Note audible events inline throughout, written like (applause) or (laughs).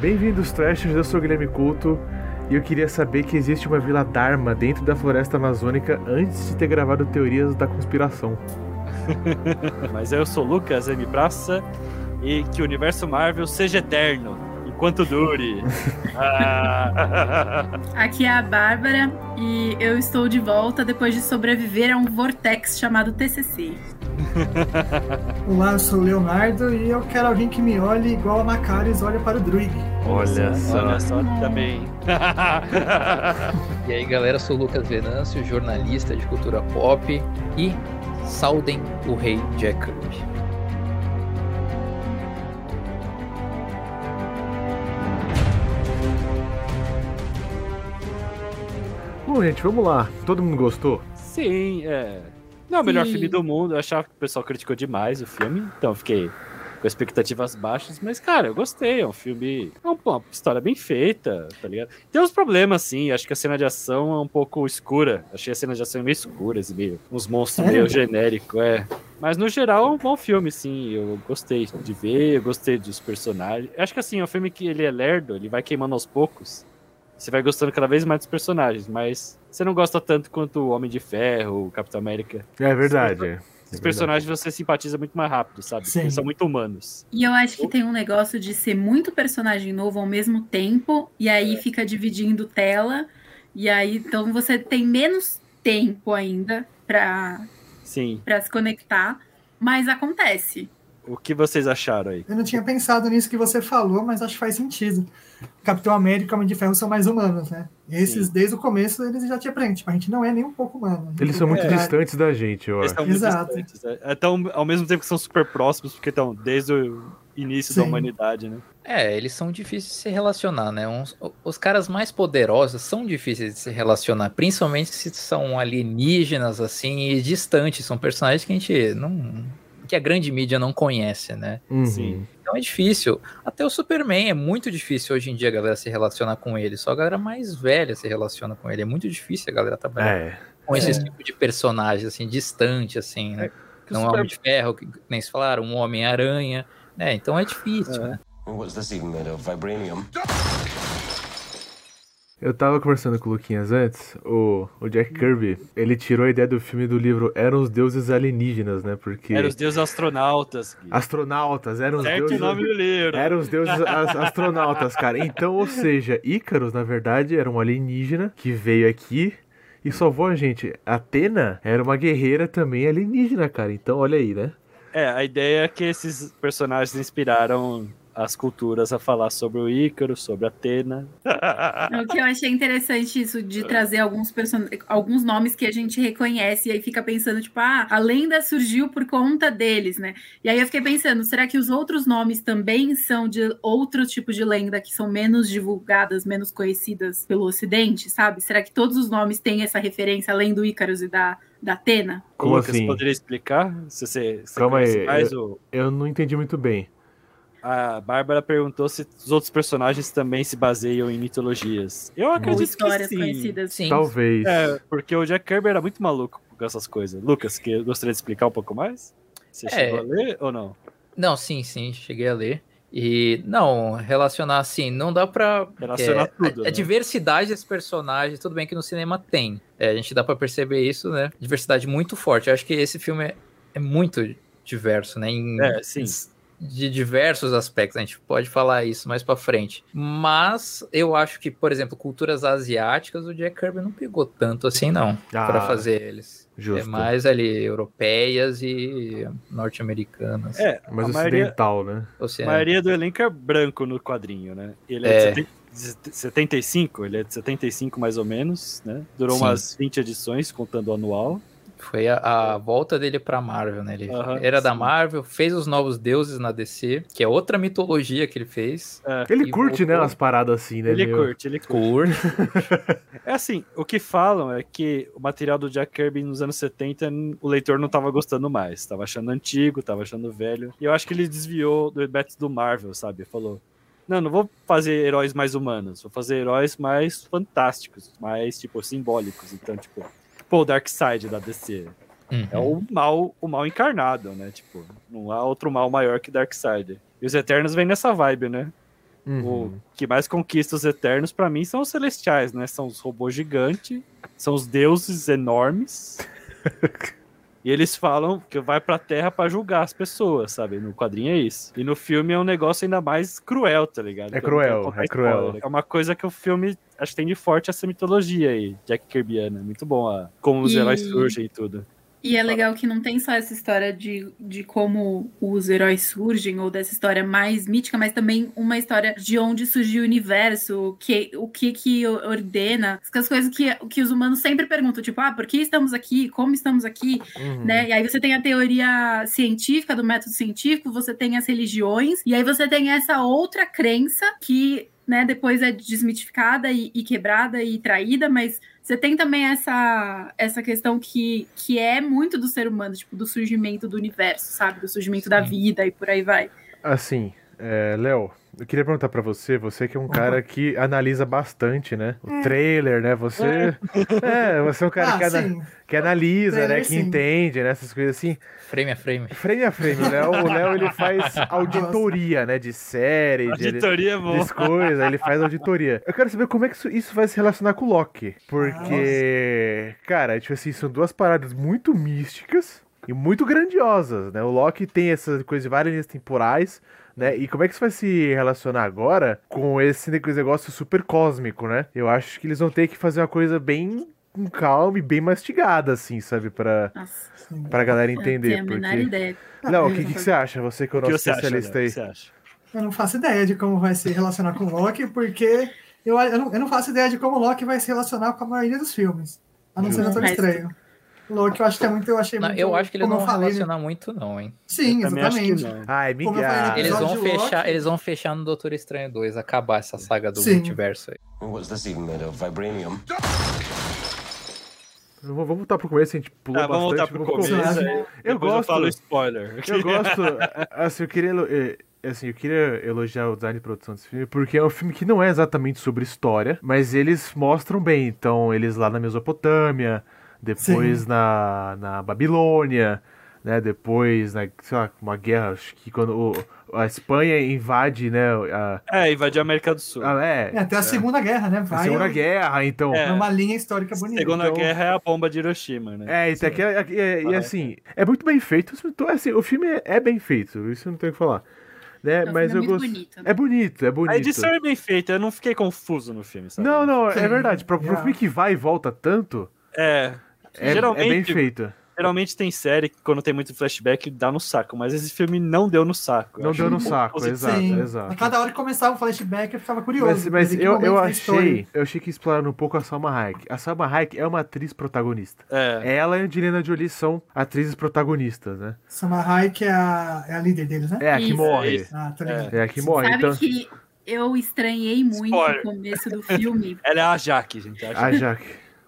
Bem-vindos, Trashers. Eu sou o Guilherme Couto e eu queria saber que existe uma Vila Dharma dentro da floresta amazônica antes de ter gravado Teorias da Conspiração. (laughs) Mas eu sou Lucas M. Praça e que o universo Marvel seja eterno, enquanto dure. (laughs) Ah. Aqui é a Bárbara e eu estou de volta depois de sobreviver a um vortex chamado TCC. (laughs) Olá, eu sou o Leonardo e eu quero alguém que me olhe igual a Macaris olha para o Druig. Olha só. Olha só também. (laughs) E aí, galera, sou o Lucas Venâncio, jornalista de cultura pop e saudem o rei Jack Kirby. Bom, gente, vamos lá. Todo mundo gostou? Sim, é. Não é o melhor Sim. filme do mundo. Eu achava que o pessoal criticou demais o filme, então eu fiquei com expectativas baixas. Mas, cara, eu gostei. É um filme. É um- uma história bem feita, tá ligado? Tem uns problemas, sim. Acho que a cena de ação é um pouco escura. Achei a cena de ação meio escura, assim, meio, uns monstros meio genéricos, é. Mas no geral é um bom filme, sim. Eu gostei de ver, eu gostei dos personagens. Eu acho que assim, é um filme que ele é lerdo, ele vai queimando aos poucos. Você vai gostando cada vez mais dos personagens, mas você não gosta tanto quanto o Homem de Ferro, o Capitão América. É verdade. é Os verdade. personagens você simpatiza muito mais rápido, sabe? Sim. Eles são muito humanos. E eu acho que tem um negócio de ser muito personagem novo ao mesmo tempo, e aí fica dividindo tela, e aí então você tem menos tempo ainda pra, Sim. pra se conectar, mas acontece. O que vocês acharam aí? Eu não tinha pensado nisso que você falou, mas acho que faz sentido. Capitão América e Homem de Ferro são mais humanos, né? E esses, Sim. desde o começo, eles já te aprendem. Tipo, a gente não é nem um pouco humano. Eles são muito É. distantes da gente, eu acho. muito Exato. distantes. né? Então, ao mesmo tempo que são super próximos, porque estão desde o início da Sim. humanidade, né? É, eles são difíceis de se relacionar, né? Uns- os caras mais poderosos são difíceis de se relacionar, principalmente se são alienígenas, assim, e distantes. São personagens que a gente não. Que a grande mídia não conhece, né? Uhum. Sim. Então é difícil. Até o Superman é muito difícil hoje em dia a galera se relacionar com ele. Só a galera mais velha se relaciona com ele. É muito difícil a galera trabalhar É. com esse É. tipo de personagem, assim, distante, assim, né? Que Não é um super- Homem de Ferro, que nem se falaram, um Homem-Aranha, né? Então é difícil, É. né? What's this even made of? Vibranium? Eu tava conversando com o Luquinhas antes, o, o Jack Kirby, ele tirou a ideia do filme do livro Eram os Deuses Alienígenas, né? Porque. Eram os deuses astronautas. Gui. Astronautas, eram os Certo o deuses. nome do livro. Eram os deuses (laughs) as- astronautas, cara. Então, ou seja, Ícaros, na verdade, era um alienígena que veio aqui e salvou a gente. Atena era uma guerreira também alienígena, cara. Então, olha aí, né? É, a ideia é que esses personagens inspiraram as culturas a falar sobre o Ícaro, sobre Atena. O que eu achei interessante isso de trazer alguns, person... alguns nomes que a gente reconhece e aí fica pensando, tipo, ah, a lenda surgiu por conta deles, né? E aí eu fiquei pensando, será que os outros nomes também são de outro tipo de lenda que são menos divulgadas, menos conhecidas pelo Ocidente, sabe? Será que todos os nomes têm essa referência além do Ícaros e da, da Atena? Como Lucas, assim? poderia explicar? Se você, se Calma aí, mais o... Eu não entendi muito bem. A Bárbara perguntou se os outros personagens também se baseiam em mitologias. Eu acredito que sim. conhecidas? Sim. Talvez. É, porque o Jack Kirby era muito maluco com essas coisas. Lucas, que gostaria de explicar um pouco mais? Você É. chegou a ler ou não? Não, sim, sim, cheguei a ler. E não, relacionar assim, não dá pra. Relacionar é, tudo, A, né? a diversidade desses personagens, tudo bem que no cinema tem. É, a gente dá pra perceber isso, né? Diversidade muito forte. Eu acho que esse filme é, é muito diverso, né? Em- É, sim. De diversos aspectos, a gente pode falar isso mais pra frente. Mas eu acho que, por exemplo, culturas asiáticas, o Jack Kirby não pegou tanto assim, não, Ah, pra fazer eles. Justo. É mais ali europeias e norte-americanas. É, Mas a maioria, ocidental, né? a Oceano. maioria do elenco é branco no quadrinho, né? Ele é, É. de 70 de 75, ele é de 75 mais ou menos, né? Durou Sim. umas 20 edições, contando o anual. Foi a, a volta dele pra Marvel, né? Ele Aham, era da sim. Marvel, fez os Novos Deuses na DC, que é outra mitologia que ele fez. Ele E curte, né, voltou. umas paradas assim, né? Ele meu? curte, ele curte. Curte. (laughs) É assim, o que falam é que o material do Jack Kirby nos anos 70, o leitor não tava gostando mais. Tava achando antigo, tava achando velho. E eu acho que ele desviou do método do Marvel, sabe? Falou, não, não vou fazer heróis mais humanos, vou fazer heróis mais fantásticos, mais, tipo, simbólicos. Então, tipo, pô, o Darkseid da DC. É Uhum. o mal, o mal encarnado, né? Tipo, não há outro mal maior que Darkseid. E os Eternos vêm nessa vibe, né? Uhum. O que mais conquista os Eternos, pra mim, são os Celestiais, né? São os robôs gigantes, são os deuses enormes. (laughs) e eles falam que vai pra Terra pra julgar as pessoas, sabe? No quadrinho é isso. E no filme é um negócio ainda mais cruel, tá ligado? É cruel, é cruel. É uma coisa que o filme acho que tem de forte essa mitologia aí, Jack Kirbyana. Muito bom a, como os E- heróis surgem e tudo. E é legal que não tem só essa história de, de como os heróis surgem, ou dessa história mais mítica, mas também uma história de onde surgiu o universo, o que, o que que ordena, as coisas que, que os humanos sempre perguntam, tipo, ah, por que estamos aqui? Como estamos aqui? Uhum. né? E aí você tem a teoria científica do método científico, você tem as religiões, e aí você tem essa outra crença que, né, depois é desmitificada e, e quebrada e traída, mas você tem também essa, essa questão que, que é muito do ser humano, tipo, do surgimento do universo, sabe? Do surgimento da Sim. vida e por aí vai. Assim, é, Léo, eu queria perguntar pra você, você que é um cara que analisa bastante, né? O trailer, né? Você. É, você é um cara ah, que, ana- que analisa, né? Trailer, Que sim. entende, né? Essas coisas assim. Frame a frame. Frame a frame, o Léo, o Léo ele (laughs) faz auditoria, né? De série, de, Auditoria é bom. das coisas, ele faz auditoria. Eu quero saber como é que isso, isso vai se relacionar com o Loki. Porque, cara, tipo assim, são duas paradas muito místicas e muito grandiosas, né? O Loki tem essa coisa de várias linhas temporais, né? E como é que isso vai se relacionar agora com esse negócio super cósmico, né? Eu acho que eles vão ter que fazer uma coisa bem com calma e bem mastigada, assim, sabe? Pra, Nossa, pra galera entender. Porque... ideia. Não, o que, que, que você acha? Você que é o nosso você acha, Léo? especialista O aí. que você acha? Eu não faço ideia de como vai se relacionar com o Loki, porque eu, eu, não, eu não faço ideia de como o Loki vai se relacionar com a maioria dos filmes. A não ser. Doutor Estranho. Loki eu acho que é muito. Eu achei Não, muito. eu acho que eles não vão falei, né? relacionar muito, não, hein? Sim, Eu exatamente. Ai, Miguel. Eles vão, fechar, Loki. eles vão fechar no Doutor Estranho 2, acabar essa saga do Sim. multiverso aí. What's this even made of? Vibranium? Vamos voltar pro começo, a gente pulou Tá, vamos voltar bastante. pro vamos começo. começo. aí Eu gosto. Eu falo spoiler. Eu (laughs) gosto, assim, eu queria, eh, assim, eu queria elogiar o design de produção desse filme, porque é um filme que não é exatamente sobre história, mas eles mostram bem. Então, eles lá na Mesopotâmia, depois Sim. na, na Babilônia, né, depois na, sei lá, uma guerra, acho que quando o- a Espanha invade, né, a, É, invadir a América do Sul. a- é, É, até a Segunda Guerra, né? a Vai Segunda Guerra, então... É. numa linha histórica bonita. Segunda então- Guerra é a bomba de Hiroshima, né? É, então, aqui, é- é- e assim, é muito bem feito. Então, assim, o filme é, é bem feito, isso eu não tenho o que falar. Né? Não, Mas eu é muito gosto. bonito, né? É bonito, é A bonito. edição é bem feita, eu não fiquei confuso no filme, sabe? Não, não, é verdade. Pra, pro é. filme que vai e volta tanto, É. é, geralmente, é bem feito. geralmente tem série que quando tem muito flashback dá no saco, mas esse filme não deu no saco. Não deu no um saco, positivo. exato, Sim. exato. A cada hora que começava o flashback, eu ficava curioso. Mas, mas eu, eu achei. Eu achei que exploraram um pouco a Salma Hayek. A Salma Hayek é uma atriz protagonista. É. Ela e a Angelina Jolie são atrizes protagonistas, né? Sama Hayek é a, é a líder deles, né? É a que Isso, morre. isso. Ah, tá ligado. É a que morre. Sabe Então, que eu estranhei muito Spoiler. o começo do filme. (laughs) Ela é a Jaque, gente. A a Jaque.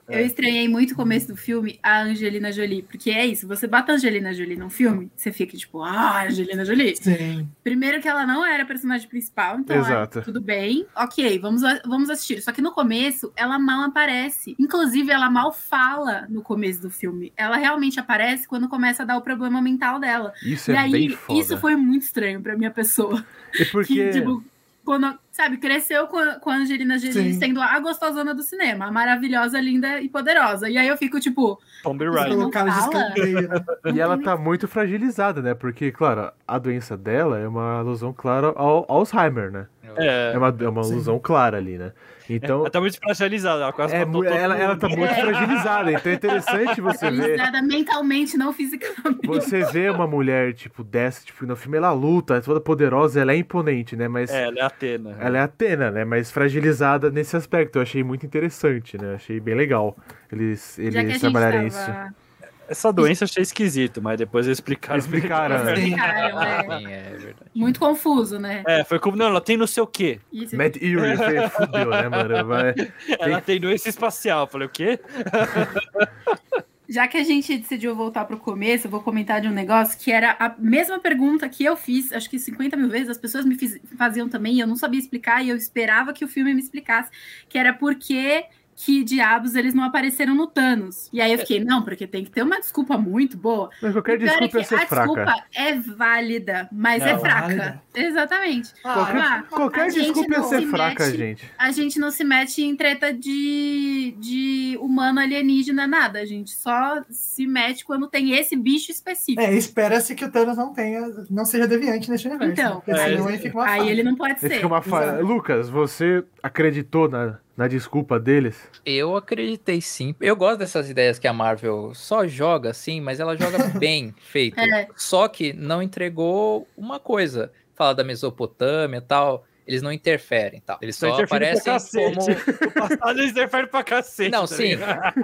Eu estranhei muito o começo do filme a Angelina Jolie, porque é isso, você bota a Angelina Jolie num filme, você fica tipo, ah, Angelina Jolie. Sim. Primeiro que ela não era a personagem principal, então Exato. é, tudo bem, ok, vamos, vamos assistir. Só que no começo, ela mal aparece. Inclusive, ela mal fala no começo do filme. Ela realmente aparece quando começa a dar o problema mental dela. Isso e é aí, bem foda. isso foi muito estranho pra minha pessoa. E porque. Que, tipo, quando, sabe, cresceu com a, com a Angelina Jolie Sim. sendo a gostosona do cinema, a maravilhosa, linda e poderosa. E aí eu fico, tipo, Tomb Sim. Raider. não Colocaram de fala? escanteio, né? E ela tá muito fragilizada, né? Porque, claro, a doença dela é uma alusão clara ao Alzheimer, né? É. É uma, é uma alusão clara ali, né? Então, Ela tá muito fragilizada, ela quase é, matou ela, ela tá muito fragilizada. Então é interessante você ver. fragilizada mentalmente, não fisicamente. Você vê uma mulher, tipo, dessa, tipo, no filme ela luta, é toda poderosa, ela é imponente, né? Mas É, ela é Atena. ela é Atena, né? Mas fragilizada nesse aspecto. Eu achei muito interessante, né? Achei bem legal eles, eles trabalharem tava... isso. Essa doença achei esquisito, mas depois eles explicaram. Explicaram, né? Explicaram, é. Sim, é verdade. Muito confuso, né? É, foi como, não, ela tem não sei o quê. Isso. Matt fudeu, né, mano? Vai- Ela tem doença espacial. Falei, o quê? (laughs) Já que a gente decidiu voltar pro começo, eu vou comentar de um negócio que era a mesma pergunta que eu fiz, acho que 50 mil vezes, as pessoas me fiz- faziam também, e eu não sabia explicar, e eu esperava que o filme me explicasse, que era por que que diabos eles não apareceram no Thanos. E aí eu fiquei, não, porque tem que ter uma desculpa muito boa. Mas qualquer é desculpa que ia ser a fraca. desculpa é válida, mas Não, é fraca. válida. Exatamente. Qualquer, Ah, qualquer a gente desculpa ia não ser se fraca, mete- gente. A gente não se mete em treta de, de humano alienígena, nada. A gente só se mete quando tem esse bicho específico. É, espera-se que o Thanos não tenha, não seja deviante neste universo. Então, né? Porque é, senão ele fica uma Aí ele não pode Esse ser. que é. Lucas, você acreditou na, na desculpa deles? Eu acreditei sim. Eu gosto dessas ideias que a Marvel só joga assim, mas ela joga (laughs) bem feito. É. Só que não entregou uma coisa. Fala da Mesopotâmia e tal. Eles não interferem, tal. Eles Só só pra aparecem cacete. como (laughs) O passado eles interferem pra cacete. Não, tá sim.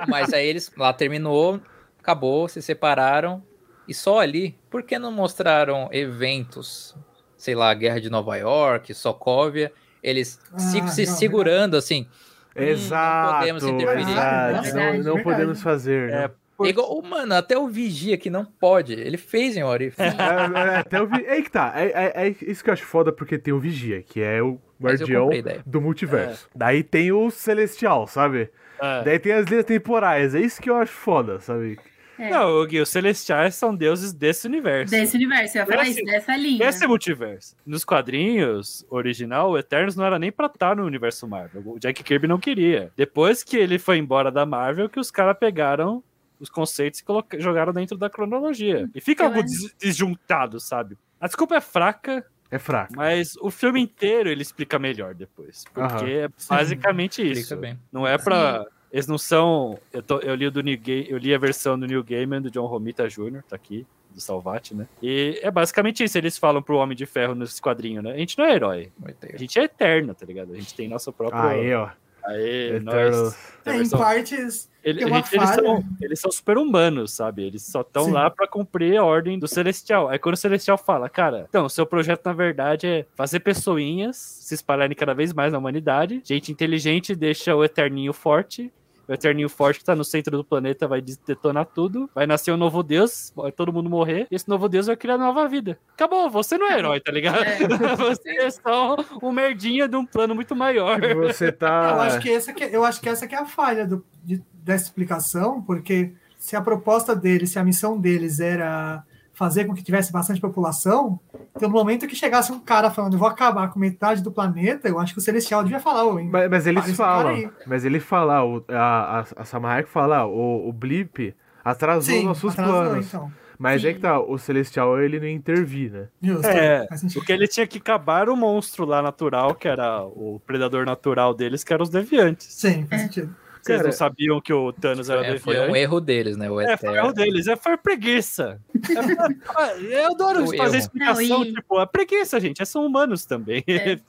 Mas aí eles lá terminou, acabou, se separaram. E só ali, por que não mostraram eventos? Sei lá, Guerra de Nova York, Sokovia, eles Ah, se, se não, segurando assim. Hum, não Exato, podemos interferir. exato. Verdade, não não verdade. podemos fazer. né? É, por- Igual, o- mano, até o Vigia que não pode, ele fez em Orif. É, é, até o vi... é aí que tá. É, é- é isso que eu acho foda, porque tem o Vigia, que é o guardião do multiverso. Daí tem o Celestial, sabe? é. Daí tem as linhas temporais. É isso que eu acho foda, sabe? É. Não, Gui, os celestiais são deuses desse universo. Desse universo, eu ia falar Esse- isso, dessa linha. Esse é multiverso. Nos quadrinhos original, o Eternos não era nem pra estar no universo Marvel. O Jack Kirby não queria. Depois que ele foi embora da Marvel, que os caras pegaram os conceitos e coloca- jogaram dentro da cronologia. E fica Eu algo des- desjuntado, sabe? A desculpa é fraca, É fraco. mas o filme inteiro ele explica melhor depois. Porque é basicamente isso. Explica bem. Não é pra. Eles não são. Eu, tô- eu li o do New Ga- eu li a versão do New Gaiman do John Romita Jr., tá aqui, do Salvati, né? E é basicamente isso. Eles falam pro Homem de Ferro nesse quadrinho, né? A gente não é herói. A gente é eterno, tá ligado? A gente tem nosso próprio. Aí, ó. Aê, Eternos. nós. É, em partes, Ele- gente- eles, são, eles são super-humanos, sabe? Eles só estão lá pra cumprir a ordem do Celestial. Aí quando o Celestial fala, cara, então, seu projeto na verdade é fazer pessoinhas se espalharem cada vez mais na humanidade. Gente inteligente deixa o Eterninho forte. O Eterninho forte que tá no centro do planeta vai detonar tudo. Vai nascer um novo Deus, vai todo mundo morrer. E esse novo Deus vai criar nova vida. Acabou, você não é herói, tá ligado? É. (laughs) Você é só um merdinha de um plano muito maior. Você eu tá. acho que essa que, eu acho que essa que é a falha do- de- dessa explicação, porque se a proposta deles, se a missão deles era fazer com que tivesse bastante população, então no momento que chegasse um cara falando, eu vou acabar com metade do planeta, eu acho que o Celestial devia falar, hein? Mas, mas eles falam. Mas ele fala, o, a, a, a fala, o, o Blip atrasou nossos atrasou, planos. então. Mas é Sim. que tá, o Celestial ele não intervir, né? Justo, É, faz sentido. Porque ele tinha que acabar o monstro lá natural, que era o predador natural deles, que eram os deviantes. Sim, faz sentido. Vocês Cara, não sabiam que o Thanos era É, foi um erro deles, né? O É, foi o erro deles, é, foi preguiça. É, (laughs) eu adoro O fazer erro. explicação, Não, e- tipo, é preguiça, gente, é, são humanos também. É. (laughs)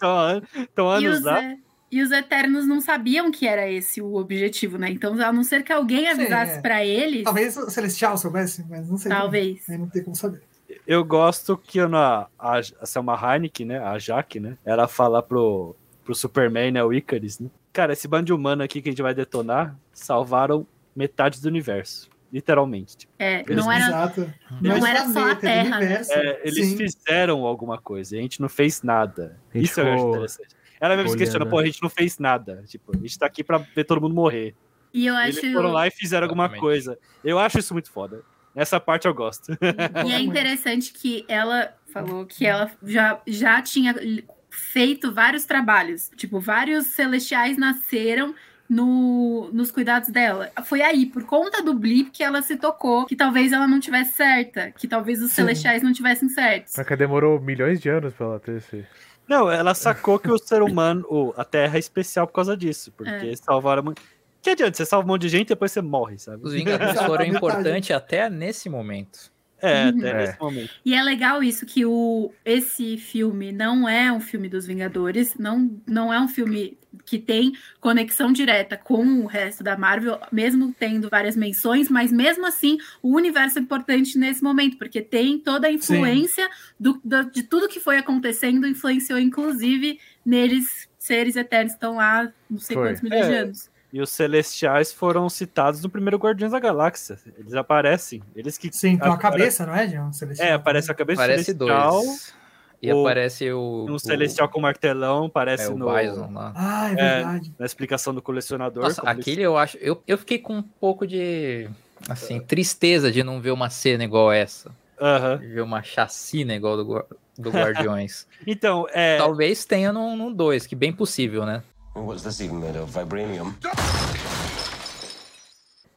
Estão E anos os, lá. é, e os Eternos não sabiam que era esse o objetivo, né? Então, a não ser que alguém avisasse é. pra eles, Talvez o Celestial soubesse, mas não sei. talvez. Aí não tem como saber. Eu gosto que a, a, a Selma Heineken, né, a Jaque, né, ela fala pro, pro Superman, né, o Icarus, né, cara, esse bando de humano aqui que a gente vai detonar, salvaram metade do universo, literalmente. tipo. É, Eles- não era, Exato. não era só a Terra, né? É, eles Sim. fizeram alguma coisa, e a gente não fez nada. Isso eu acho interessante. Ela mesmo se questiona, pô, a gente não fez nada. Tipo, a gente tá aqui pra ver todo mundo morrer. E eu Eles acho. foram lá e fizeram alguma Exatamente. coisa. Eu acho isso muito foda. Essa parte eu gosto. E é (laughs) interessante que ela falou que ela já, já tinha feito vários trabalhos. Tipo, vários celestiais nasceram no, nos cuidados dela. Foi aí, por conta do blip, que ela se tocou que talvez ela não tivesse certa, que talvez os Sim. celestiais não tivessem certos. Mas que demorou milhões de anos pra ela ter esse. Não, ela sacou que o ser humano, o- a Terra é especial por causa disso. Porque É. salvaram. Que adianta? Você salva um monte de gente e depois você morre, sabe? Os Vingadores (laughs) foram importantes até nesse momento. É, Uhum. até É. nesse momento. E é legal isso que o esse filme não é um filme dos Vingadores, não, não é um filme que tem conexão direta com o resto da Marvel, mesmo tendo várias menções, mas mesmo assim o universo é importante nesse momento, porque tem toda a influência do, do- de tudo que foi acontecendo, influenciou inclusive neles seres eternos que estão lá, não sei Foi. quantos milhões de É. anos. E os Celestiais foram citados no primeiro Guardiões da Galáxia. Eles aparecem. Eles que. Sim, tem uma apare- cabeça, não é, João? Celestial. É, aparece a cabeça Parece celestial. dois. E O- aparece o. Um o- celestial com martelão, parece É, o no, Bison lá. Ah, é verdade. na explicação do colecionador. Nossa, eles- aquele eu acho. Eu, eu fiquei com um pouco de. Assim, tristeza de não ver uma cena igual essa. De ver uma chacina igual do, do Guardiões. (laughs) Então, é. Talvez tenha no 2, que bem possível, né? What's this even made of? Vibranium?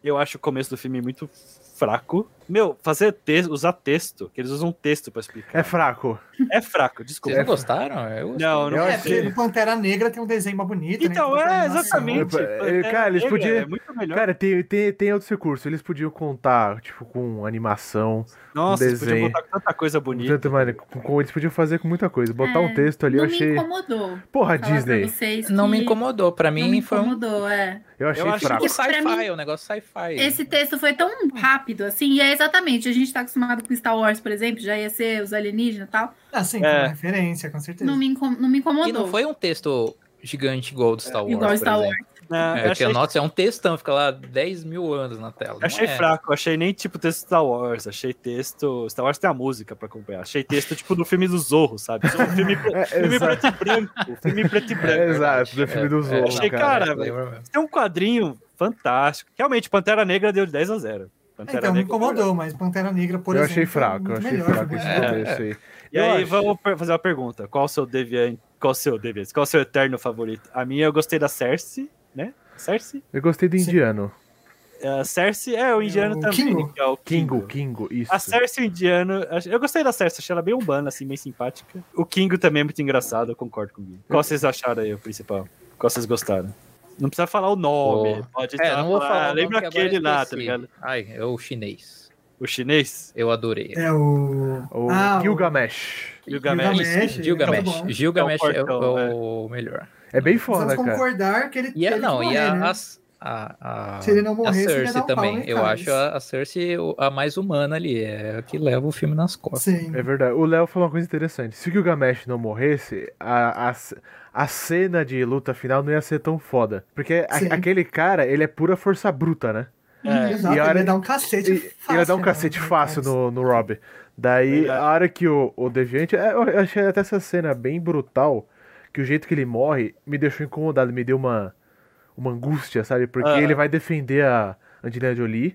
Eu acho o começo do filme muito fraco. Meu, fazer texto, usar texto, que eles usam texto pra explicar. É fraco. É fraco, Vocês desculpa. não gostaram? Eu gostei. Não, não Eu É, porque no Pantera Negra tem um desenho mais bonito, né? Então, Tem é, exatamente. É, Pantera cara, eles Negra podiam- É muito melhor. Cara, tem, tem, tem outros recursos. Eles podiam contar, tipo, com animação, Nossa, eles podiam desenho. botar tanta coisa bonita. tanto, mano, com, com- eles podiam fazer com muita coisa. Botar um É, texto ali, não eu achei. me incomodou. Porra, Falar pra Disney. vocês Não me incomodou. Pra Não mim me foi um incomodou, é. Eu achei Eu acho fraco. que- sci-fi, mim, é um negócio sci-fi. Esse texto foi tão rápido, assim, e é exatamente, a gente tá acostumado com Star Wars, por exemplo, já ia ser os alienígenas e tal. Ah, sim, É. uma referência, com certeza. Não me, não me incomodou. E não foi um texto gigante igual o do Star Wars. Igual por Star exemplo. Né, É, eu que achei, é um textão, fica lá 10 mil anos na tela. Não achei é. fraco, achei nem tipo texto Star Wars, achei texto. Star Wars tem a música pra acompanhar. Achei texto tipo do filme do Zorro, sabe? Zorro, (laughs) filme, É, filme preto e branco. Filme preto e (laughs) branco. É, exato, do filme do Zorro, achei, cara. cara, É. Tem um quadrinho fantástico. Realmente, Pantera Negra deu de 10 a 0. Pantera Então, me Negra- incomodou, mas Pantera Negra, por eu exemplo. achei fraco, é eu achei melhor, fraco foi esse começo aí. E Eu aí, acho- vamos fazer uma pergunta. Qual o seu deviante? Qual o seu deviante? Qual o seu eterno favorito? A minha eu gostei da Cersei, né? Cersei? Eu gostei do indiano. A Cersei é o indiano o também, Kingo. que é o Kingo, Kingo. Kingo, isso. A Cersei o indiano, eu gostei da Cersei, achei ela bem urbana, assim, bem simpática. O Kingo também é muito engraçado, eu concordo com o Gui. Qual vocês acharam aí, o principal? Qual vocês gostaram? Não precisa falar o nome, Pô. pode É, não vou falar, falar. lembra aquele lá, tá ligado? Ai, é o chinês. O chinês? Eu adorei. É o. O ah, Gilgamesh. Gilgamesh. Gilgamesh. Gilgamesh. Gilgamesh É o é, o- é o melhor. É bem foda, cara. concordar que ele E a, teve não, que e morrer, a, né? as- a, a, Se ele não a morresse, ele ia dar Cersei um também. no Eu Icarus. acho a, a Cersei a mais humana ali. É a que leva o filme nas costas. Sim. É verdade. O Léo falou uma coisa interessante. Se o Gilgamesh não morresse, a, a, a cena de luta final não ia ser tão foda. Porque a- aquele cara, ele é pura força bruta, né? É. Exato, E a ele hora- ia dar um cacete E- fácil. Ele ia dar um né, cacete no fácil no, no Rob. Daí, Verdade. a hora que o, o Deviante. é, Eu achei até essa cena bem brutal. Que o jeito que ele morre me deixou incomodado, me deu uma, uma angústia, sabe? Porque Ah. ele vai defender a Angelina Jolie.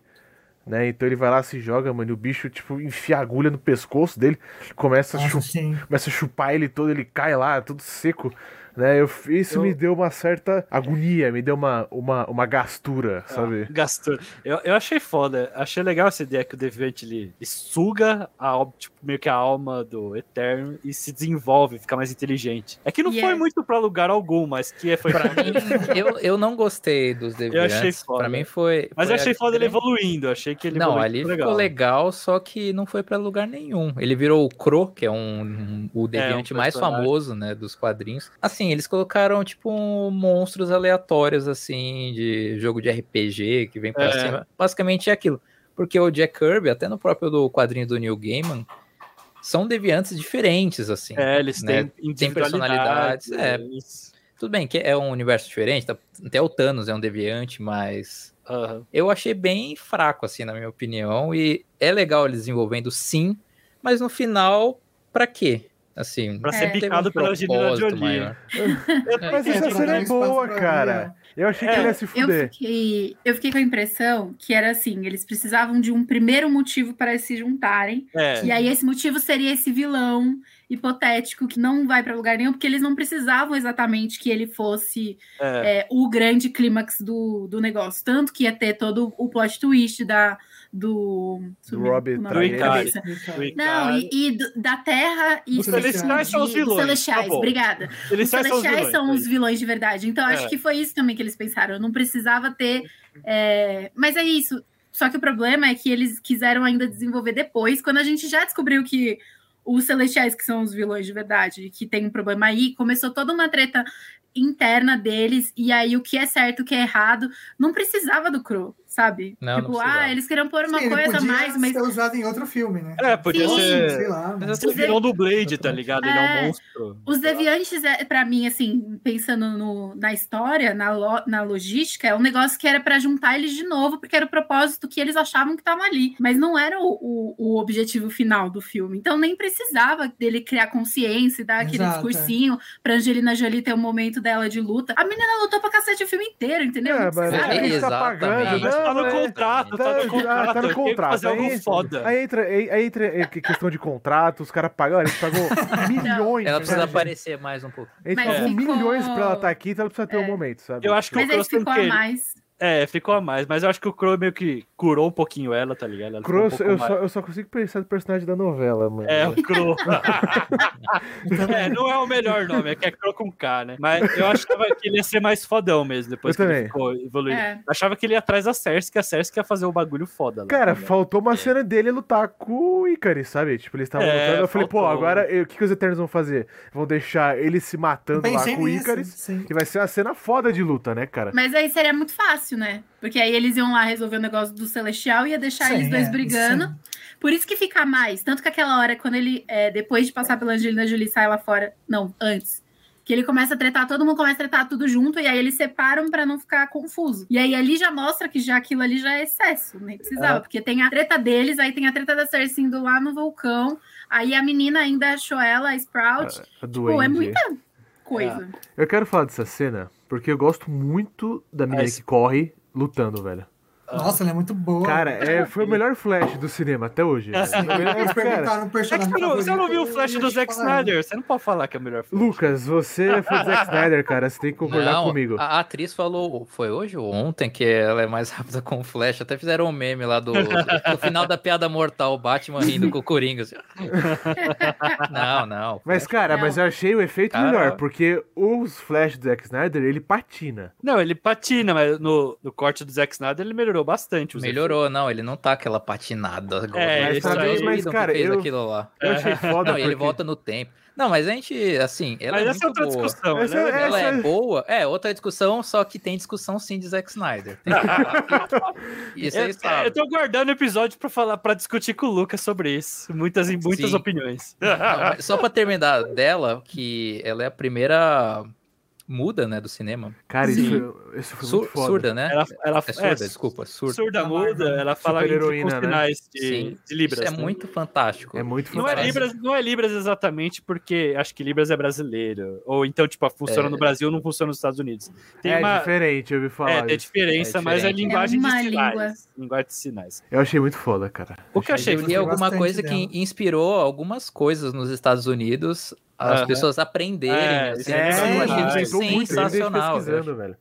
Né? Então ele vai lá, se joga, mano, e o bicho, tipo, enfia agulha no pescoço dele, começa a, Nossa, chu- sim. começa a chupar ele todo, ele cai lá, tudo seco. Né? Eu, isso Eu- me deu uma certa agonia, me deu uma, uma, uma gastura, sabe? Gastou. Eu, eu achei foda. Achei legal essa ideia que o Deviant ele, ele suga a, tipo, meio que a alma do Eterno e se desenvolve, fica mais inteligente. É que não foi Yes. muito pra lugar algum, mas que foi Pra mim, eu, eu não gostei dos Deviantes. achei foda. Pra mim foi. Mas foi eu achei a foda ele evoluindo. eu Achei que ele Não, ali ficou ficou legal, só que não foi pra lugar nenhum. Ele virou o Crow, que é um, um- o deviante mais personagem. famoso, né, dos quadrinhos. Assim, eles colocaram tipo um- monstros aleatórios assim de jogo de RPG que vem pra É. cima. Basicamente é aquilo. Porque o Jack Kirby, até no próprio do quadrinho do Neil Gaiman, são deviantes diferentes assim. É, eles né? têm Tem personalidades, é. isso. Tudo bem que é um universo diferente, tá- até o Thanos é um deviante, mas Aham. eu achei bem fraco, assim, na minha opinião. E é legal eles desenvolvendo, sim, mas no final, pra quê? Assim, Pra ser picado pela Angelina Jolie. Mas essa cena é boa, pra cara. Eu achei que É, ele ia se Eu fuder. fiquei, eu fiquei com a impressão que era assim, eles precisavam de um primeiro motivo para se juntarem. É. E aí esse motivo seria esse vilão hipotético que não vai para lugar nenhum, porque eles não precisavam exatamente que ele fosse é. é, o grande clímax do, do negócio. Tanto que ia ter todo o plot twist da, do. sumiu Rob Não, e, e do- da Terra e Os do- Celestiais são os vilões, Dos Celestiais, acabou. obrigada. Os são os Celestiais vilões, são os vilões de verdade. Então, acho É. que foi isso também que eles pensaram. Não precisava ter. é, Mas é isso. Só que o problema é que eles quiseram ainda desenvolver depois, quando a gente já descobriu que os Celestiais, que são os vilões de verdade, que tem um problema aí, começou toda uma treta interna deles, e aí o que é certo, o que é errado, não precisava do Crow, sabe? Não, não tipo, precisava. ah, eles queriam pôr uma Sim, ele coisa a mais, mas ser usado em outro filme, né? É, podia Sim. ser. Sei lá. Mas mas- Ser o vilão do Blade, tá ligado? Ele é um É. monstro. Os Deviantes, é, pra mim, assim, pensando no- na história, na, lo- na logística, é um negócio que era pra juntar eles de novo, porque era o propósito que eles achavam que tava ali. Mas não era o, o- o objetivo final do filme. Então nem precisava dele criar consciência e dar aquele Exato, discursinho pra Angelina Jolie ter o momento dela de luta. A menina lutou pra cacete o filme inteiro, entendeu? É, Não mas. É, gente tá pagando. Mas tá no é- contrato, tá no contrato. Ah, tá no tem que contrato. fazer algo Aí, foda. aí entra, aí, aí entra é, que- questão de contrato, os caras pagam, olha, a gente pagou milhões. Ela precisa aparecer mais um pouco. A gente Mas pagou milhões pra ela estar aqui, então ela precisa ter um É. momento, sabe? Eu acho que Mas sem ficou a mais. É, ficou a mais. Mas eu acho que o Crow meio que curou um pouquinho ela, tá ligado? Ela um Crow, pouco eu, mais- só, eu só consigo pensar no personagem da novela, mano. É, o Crow. (laughs) é, não é o melhor nome, é que é Crow com K, né? Mas eu achava que ele ia ser mais fodão mesmo, depois Eu que ele também. ficou evoluído. É. Eu achava que ele ia atrás da Cersei, que a Cersei ia fazer o bagulho foda lá. Cara, tá faltou uma cena dele lutar com o Icaris, sabe? Tipo, eles estavam É, lutando. Eu falei, pô, agora o que, que os Eternos vão fazer? Vão deixar ele se matando lá Pensei com o Icaris? sim. Que vai ser uma cena foda de luta, né, cara? Mas aí seria muito fácil, né? Porque aí eles iam lá resolver o negócio do Celestial e ia deixar Sim, eles dois é, brigando. sim. Por isso que fica mais. Tanto que aquela hora, quando ele, é, depois de passar pela Angelina Jolie, sai lá fora. Não, antes. Que ele começa a tretar, todo mundo começa a tretar tudo junto, e aí eles separam pra não ficar confuso. E aí ali já mostra que já aquilo ali já é excesso, nem precisava. É. Porque tem a treta deles, aí tem a treta da Cersei indo lá no vulcão, aí a menina ainda achou ela, a Sprout. A Pô, é muita coisa. Eu quero falar dessa cena porque eu gosto muito da menina Mas- que corre lutando, velho. Nossa, ela é muito boa. Cara, é, foi o melhor flash do cinema até hoje. cara, É que personagem você não, viu o flash do Zack. Snyder? Você não pode falar que é o melhor flash. Lucas, você é fã do Zack Snyder, cara. Você tem que concordar Não, comigo. A atriz falou, foi hoje ou ontem, que ela é mais (laughs) rápida com o Flash. Até fizeram um meme lá do, do final da piada mortal, o Batman rindo com o Coringa. assim. (laughs) Não, não. Mas, cara, Não. mas eu achei o efeito Cara. melhor, porque os flash do Zack Snyder, ele patina. Não, ele patina, mas no, no corte do Zack Snyder ele melhorou bastante. os Melhorou, não, ele não tá aquela patinada agora. É, aí- mas, que cara, fez eu- aquilo lá. Eu achei (laughs) foda Não, e ele porque- volta no tempo. Não, mas a gente, assim, ela Mas é essa é muito outra boa. discussão. Essa né? é- Ela é Essa- boa, é outra discussão, só que tem discussão sim de Zack Snyder. Tem que falar que- (laughs) Isso Eu, aí sabe. eu tô guardando o episódio pra falar, para discutir com o Lucas sobre isso. Muitas e muitas Sim. opiniões. Não, mas só pra terminar dela, que ela é a primeira muda, né, do cinema. Cara, Sim. isso, isso foi Sur- muito foda. surda, né? Ela, ela É surda, desculpa, surda. surda Da muda, ela fala em Super-heroína, com né? sinais de, Sim. de Libras. Isso é né? muito fantástico. É muito Não é, fantástico. Libras, não é Libras exatamente porque acho que Libras é brasileiro. Ou então, tipo, funciona É. no Brasil, não funciona nos Estados Unidos. Tem é uma. diferente, eu ouvi falar. É, tem diferença, É mas é linguagem É de uma sinais. língua. Linguagem de sinais. Eu achei muito foda, cara. O que eu achei E Gostei alguma coisa dela. que inspirou algumas coisas nos Estados Unidos, as Aham. pessoas aprenderem. É, assim, isso É, é eu achei eu sensacional. O que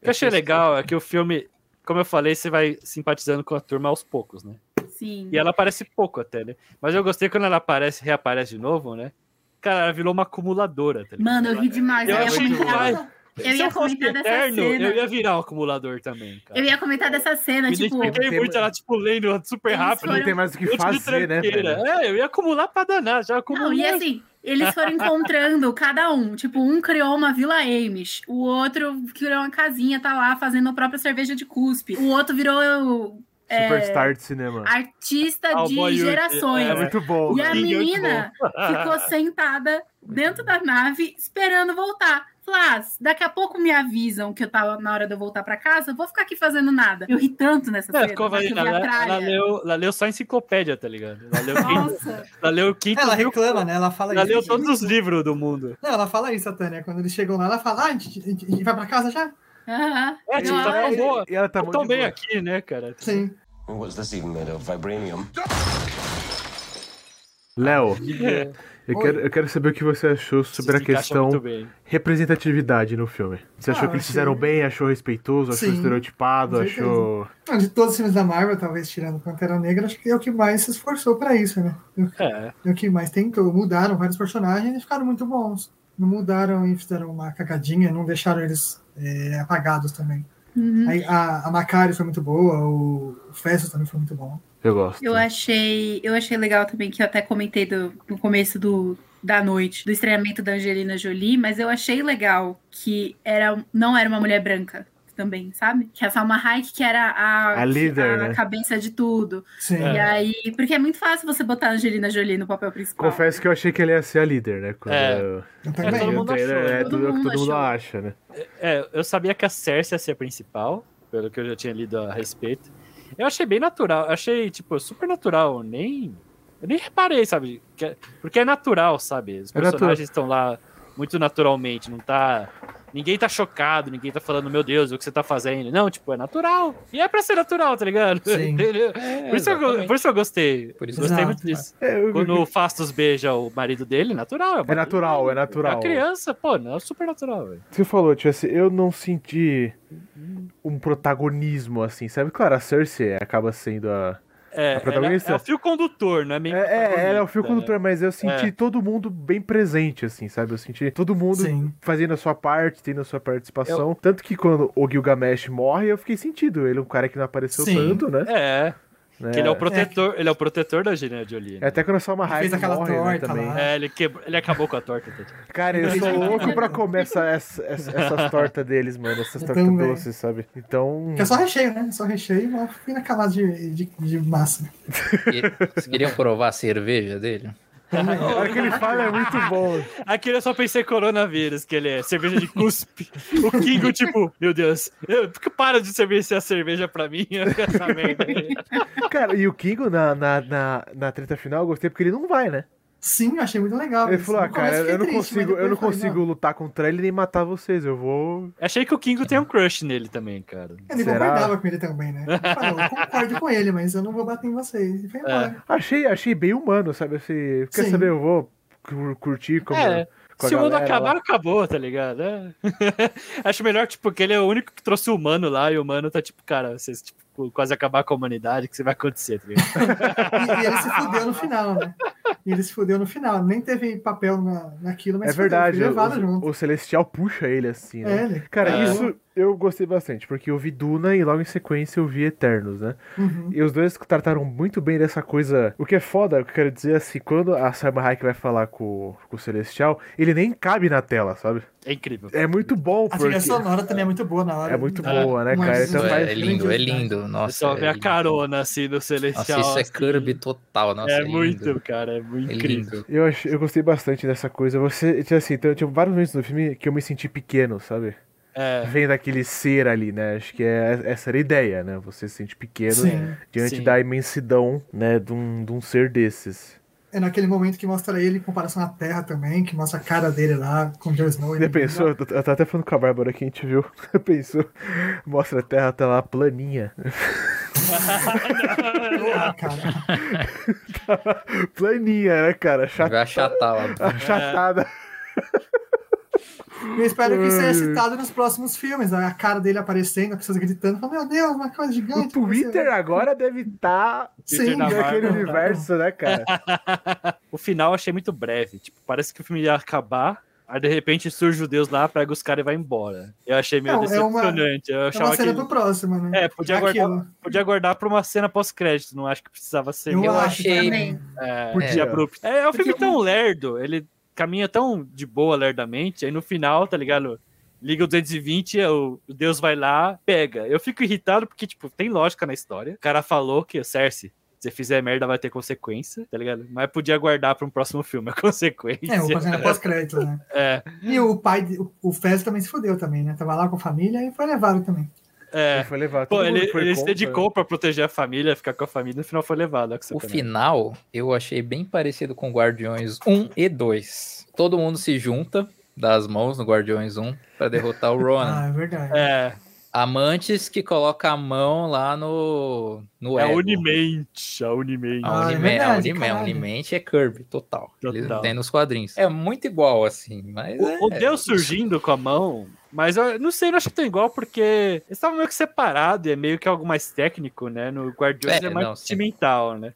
eu achei legal é que o filme, como eu falei, você vai simpatizando com a turma aos poucos, né? Sim. E ela aparece pouco até, né? Mas eu gostei quando ela aparece, reaparece de novo, né? Cara, ela virou uma acumuladora, tá ligado? Mano, eu ri demais. Eu Eu, ia achei demais. Eu Se ia eu fosse comentar dessa eterno, cena. eu ia virar um acumulador também, cara. eu ia comentar dessa cena, Me tipo. muito, ela, tipo, lendo super Eles rápido. Não tem mais o que fazer, né? É, eu ia acumular pra danar, já acumulou. Não, e assim, eles foram encontrando cada um. Tipo, um criou uma Vila Amish, o outro criou uma casinha, tá lá fazendo a própria cerveja de cuspe. O outro virou é, Superstar de cinema. artista Ah, o de Boy gerações. É muito bom. E a muito menina ficou (laughs) sentada dentro da nave esperando voltar. Flas, daqui a pouco me avisam que eu tava na hora de eu voltar pra casa, eu vou ficar aqui fazendo nada. Eu ri tanto nessa É, cena. ela, ela, leu, ela leu só enciclopédia, tá ligado? Ela leu, quinto, Nossa, ela leu o quinto. Ela reclama, né? Ela fala Ela isso. leu todos os livros do mundo. Não, ela fala isso, a Tânia. Quando eles chegam lá, ela fala: ah, a gente, a gente- a gente vai pra casa já? Aham. É, tipo, tá tão boa. E ela tá Tá muito tão bem boa. aqui, né, cara? Sim. What's this even made of? Vibranium? Léo, (laughs) eu Oi. quero, eu quero saber o que você achou sobre a questão representatividade no filme. Você achou Ah, que eles achei- fizeram bem? Achou respeitoso? Achou Sim, estereotipado? Achou. Não, de todos os filmes da Marvel, talvez tirando Pantera Negra, acho que é o que mais se esforçou pra isso, né? É. É o que mais tentou. Mudaram vários personagens e ficaram muito bons. Não mudaram e fizeram uma cagadinha, não deixaram eles é, apagados também. Uhum. Aí, a, a Macari foi muito boa, o, o Festus também foi muito bom. Eu gosto. Eu achei, eu achei legal também, que eu até comentei do- no começo do, da noite, do estreamento da Angelina Jolie, mas eu achei legal que era, não era uma mulher branca. também, sabe? Que a Salma Hayek que era a, A líder, a né? cabeça de tudo. Sim. E aí, porque é muito fácil você botar a Angelina Jolie no papel principal. Confesso que eu achei que ele ia ser a líder, né? Quando É. eu- Eu É, também. todo mundo o trailer achou, é todo tudo que mundo todo mundo acha, né? É, eu sabia que a Cersei ia ser a principal, pelo que eu já tinha lido a respeito. Eu achei bem natural, achei, tipo, super natural, nem. Eu nem reparei, sabe? É- porque é natural, sabe? Os É personagens estão lá muito naturalmente, não tá. Ninguém tá chocado, ninguém tá falando, meu Deus, o que você tá fazendo? Não, tipo, é natural. E é pra ser natural, tá ligado? Sim. (laughs) Entendeu? É, por, isso eu, por isso eu gostei. Por isso gostei muito disso. É, eu- Quando o Fastos beija o marido dele, natural. É natural, é natural. A criança, pô, não, é super natural, velho. Você falou, tipo assim, eu não senti um protagonismo, assim, sabe? Claro, a Cersei acaba sendo a... É, A protagonista? ela é o fio condutor, não é meio É, é, ela é o fio protagonista, condutor, mas eu senti É. todo mundo bem presente, assim, sabe? Eu senti todo mundo Sim. fazendo a sua parte, tendo a sua participação. Tanto que quando o Gilgamesh morre, eu fiquei sentido. Ele é um cara que não apareceu Sim. tanto, né? né? É, né? que ele é o protetor, ele é o protetor da Angelina Jolie. É Até quando a Salma Ele Hayek fez aquela morre, né, torta também. lá. É, ele, quebrou, ele acabou com a torta. Cara, eu sou (laughs) louco pra comer essa, essa- essa- essas tortas deles, mano. Essas tortas também. doces, sabe? Então. Que é só recheio, né? Só recheio e uma fina camada de, de, de massa. E- Vocês queriam provar a cerveja dele? A hora (laughs) que ele fala é muito bom. Aqui eu só pensei coronavírus, que ele é cerveja de cuspe. O Kingo, tipo, meu Deus, eu, para de servir a cerveja pra mim? Essa merda aí. Cara, e o Kingo na, na, na, na treta final eu gostei porque ele não vai, né? Sim, eu achei muito legal. Ele isso. falou, ah, cara, eu não triste, consigo, eu não falei, consigo lutar contra ele nem matar vocês. Eu vou. Achei que o Kingo tem um crush nele também, cara. Ele Será? concordava com ele também, né? Ele falou, eu concordo com ele, mas eu não vou bater em vocês. E foi embora. Achei, achei bem humano, sabe? Assim, quer Sim. saber? Eu vou cur- curtir como. É, Se o mundo acabar, lá. acabou, tá ligado? É. (laughs) Acho melhor, tipo, que ele é o único que trouxe o humano lá e o humano tá tipo, cara, vocês tipo, quase acabar com a humanidade, o que você vai acontecer, tá ligado? (laughs) E, e ele se fudeu no final, né? (laughs) E ele se fudeu no final. Nem teve papel na, naquilo, mas É se fudeu, verdade, foi levado o, junto. o Celestial puxa ele assim, né? É, ele. Cara, É. isso eu gostei bastante, porque eu vi Duna e logo em sequência eu vi Eternos, né? Uhum. E os dois trataram muito bem dessa coisa. O que é foda, eu quero dizer é assim, quando a Salma Hayek vai falar com, com o Celestial, ele nem cabe na tela, sabe? É incrível. É muito bom, A porque... trilha sonora também é muito boa na hora. É muito É. boa, né, cara? Então é, é lindo, é lindo. Nossa, Só é ver a carona assim no Nossa, Celestial. isso é assim. Kirby total. Nossa, é é, muito, cara, é muito É incrível. Eu, eu gostei bastante dessa coisa. Você, tinha assim, então, tinha vários momentos no filme que eu me senti pequeno, sabe? É, Vendo aquele ser ali, né? Acho que é, essa era a ideia, né? Você se sente pequeno Sim. diante sim. da imensidão, né? De um, de um ser desses. É naquele momento que mostra ele em comparação à Terra também, que mostra a cara dele lá com o Jon Snow. Você pensou? Eu tô até falando com a Bárbara que a gente viu. (laughs) Pensou? Mostra a Terra, tá lá planinha. (laughs) Porra, cara. planinha, né, cara? Chata, Vai achatar lá. (laughs) achatada. Eu espero que seja citado nos próximos filmes. A cara dele aparecendo, as pessoas gritando, falando, meu Deus, uma coisa O gigante. Twitter agora deve estar Sim, da naquele Marvel. universo, né, cara? (laughs) o final eu achei muito breve. Tipo, parece que o filme ia acabar. Aí de repente surge o Deus lá, pega os caras e vai embora. Eu achei meio Não, é uma- decepcionante. eu É achava uma cena que. pro próximo, né? É, podia É aguardar, aquilo. podia aguardar pra uma cena pós-crédito. Não acho que precisava ser. Eu, Eu achei- também. É, Podia. abrupto. É, é um Porque filme tão lerdo, ele caminha tão de boa lerdamente, aí no final, tá ligado? Liga o 220, o o Deus vai lá, pega. Eu fico irritado porque, tipo, tem lógica na história. O cara falou que, Cersei, se você fizer merda vai ter consequência, tá ligado? Mas podia guardar pra um próximo filme a (laughs) consequência. É, uma (laughs) cena pós-crédito, né? É, E o pai, o, o Fez também se fudeu também, né? Tava lá com a família e foi levado também. é. Ele foi levado. Pô, ele, foi ele se dedicou pra proteger a família, ficar com a família, no final foi levado. O final eu achei bem parecido com Guardiões 1 e 2. Todo mundo se junta, dá as mãos no Guardiões 1 pra derrotar o (laughs) Ronan. Ah, é verdade. É, Amantes que coloca a mão lá no. no é ego. Unimente, a Unimente. A Ah, é a verdade, Unime- a. Unimente é Kirby, total. Ele Total. tem nos quadrinhos. É muito igual, assim, mas. é, O, o Deus surgindo com a mão, mas eu não sei, não acho que tão igual, porque eles estavam meio que separados, e é meio que algo mais técnico, né? No Guardiões é, É, mais não, sim. sentimental, né?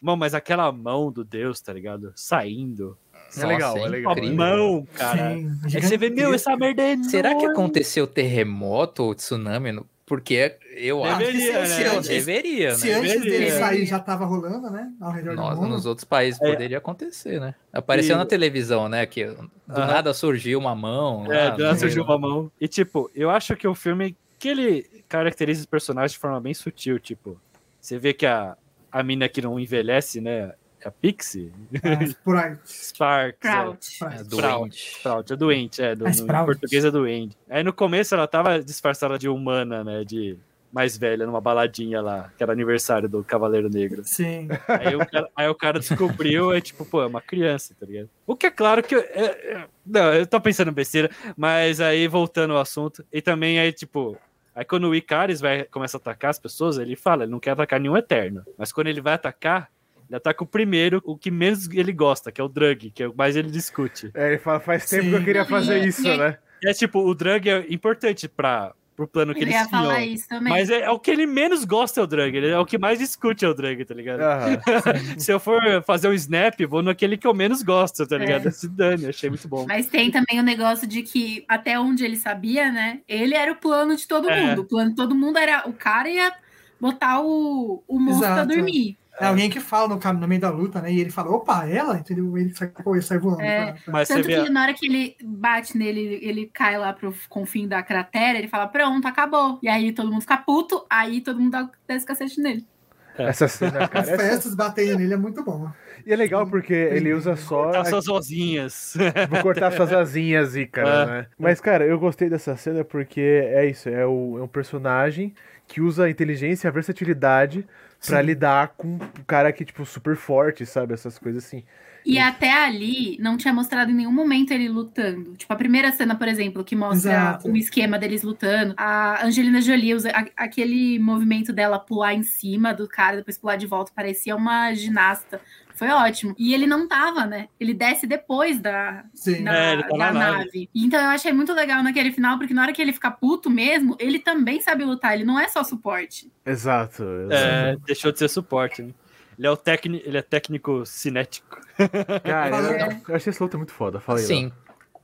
Bom, mas aquela mão do Deus, tá ligado? Saindo. É legal, é legal. A incrível. mão, cara. Sim, Aí você vê, meu, essa merda é Será que enorme. aconteceu terremoto ou tsunami? no- Porque eu acho Deveria, que né? se- antes- deveria, Se né? antes Deveria. dele sair já tava rolando, né? Ao redor Nossa, do mundo. nos outros países É. poderia acontecer, né? Apareceu E- na televisão, né? Que do nada surgiu uma mão. É, lá, do nada surgiu uma mão. E tipo, eu acho que o filme que ele caracteriza os personagens de forma bem sutil, tipo, você vê que a, a mina que não envelhece, né? É a Pixie? Ah, Sprite. Sparks. é. Proud. É Sprite. doente. Sprout, é doente, é. Do, É no, em Sprout. português é doente. Aí no começo ela tava disfarçada de humana, né? De mais velha, numa baladinha lá, que era aniversário do Cavaleiro Negro. Sim. Aí o cara, aí o cara descobriu, é tipo, pô, é uma criança, tá ligado? O que é claro que. eu- é- é- não, eu tô pensando besteira, mas aí voltando ao assunto, e também aí, tipo. Aí quando o Icaris vai, começa a atacar as pessoas, ele fala, ele não quer atacar nenhum Eterno. Mas quando ele vai atacar, ele ataca o primeiro, o que menos ele gosta, que é o Drug, que é o que mais ele discute. É, ele fala, faz tempo Sim. que eu queria fazer e- isso, e- né? E é tipo, o Drug é importante para pro plano que Ele eles ia falar tinham. isso também. Mas é, é o que ele menos gosta é o Drug, ele é o que mais discute é o Drug, tá ligado? (laughs) Se eu for fazer um snap, vou naquele que eu menos gosto, tá É. ligado? Se dane, achei muito bom. Mas tem também o negócio de que, até onde ele sabia, né? Ele era o plano de todo É. mundo. O plano de todo mundo era o cara ia botar o, o moço pra Exato. dormir. É alguém que fala no, no meio da luta, né? E ele fala, opa, ela? Entendeu? Ele sai, pô, ele sai voando. É. pra- pra- Mas Tanto vê. que na hora que ele bate nele, ele cai lá pro confim da cratera, ele fala, pronto, acabou. E aí todo mundo fica puto, aí todo mundo dá dá cacete nele. Essa cena, As cara. essa- festas batendo nele é muito bom. E é legal porque ele usa só. Tá suas vozinhas. (laughs) Vou cortar suas asinhas, Ícaro, É. né? Mas, cara, eu gostei dessa cena porque é isso, é, o- é um personagem que usa a inteligência e a versatilidade pra Sim. lidar com um cara que, tipo, super forte, sabe? Essas coisas assim. E até ali, não tinha mostrado em nenhum momento ele lutando. Tipo, a primeira cena, por exemplo, que mostra Exato. o esquema deles lutando. A Angelina Jolie usa aquele movimento dela pular em cima do cara, depois pular de volta, parecia uma ginasta. Foi ótimo. E ele não tava, né? Ele desce depois da, Sim. da, É, ele tá da na nave. nave. Então eu achei muito legal naquele final, porque na hora que ele fica puto mesmo, ele também sabe lutar, ele não é só suporte. Exato. exato. É, deixou de ser suporte, né? Ele é, o técnico, ele é técnico cinético. (laughs) Cara, eu, É. eu achei esse luta muito foda. Fala aí, Sim.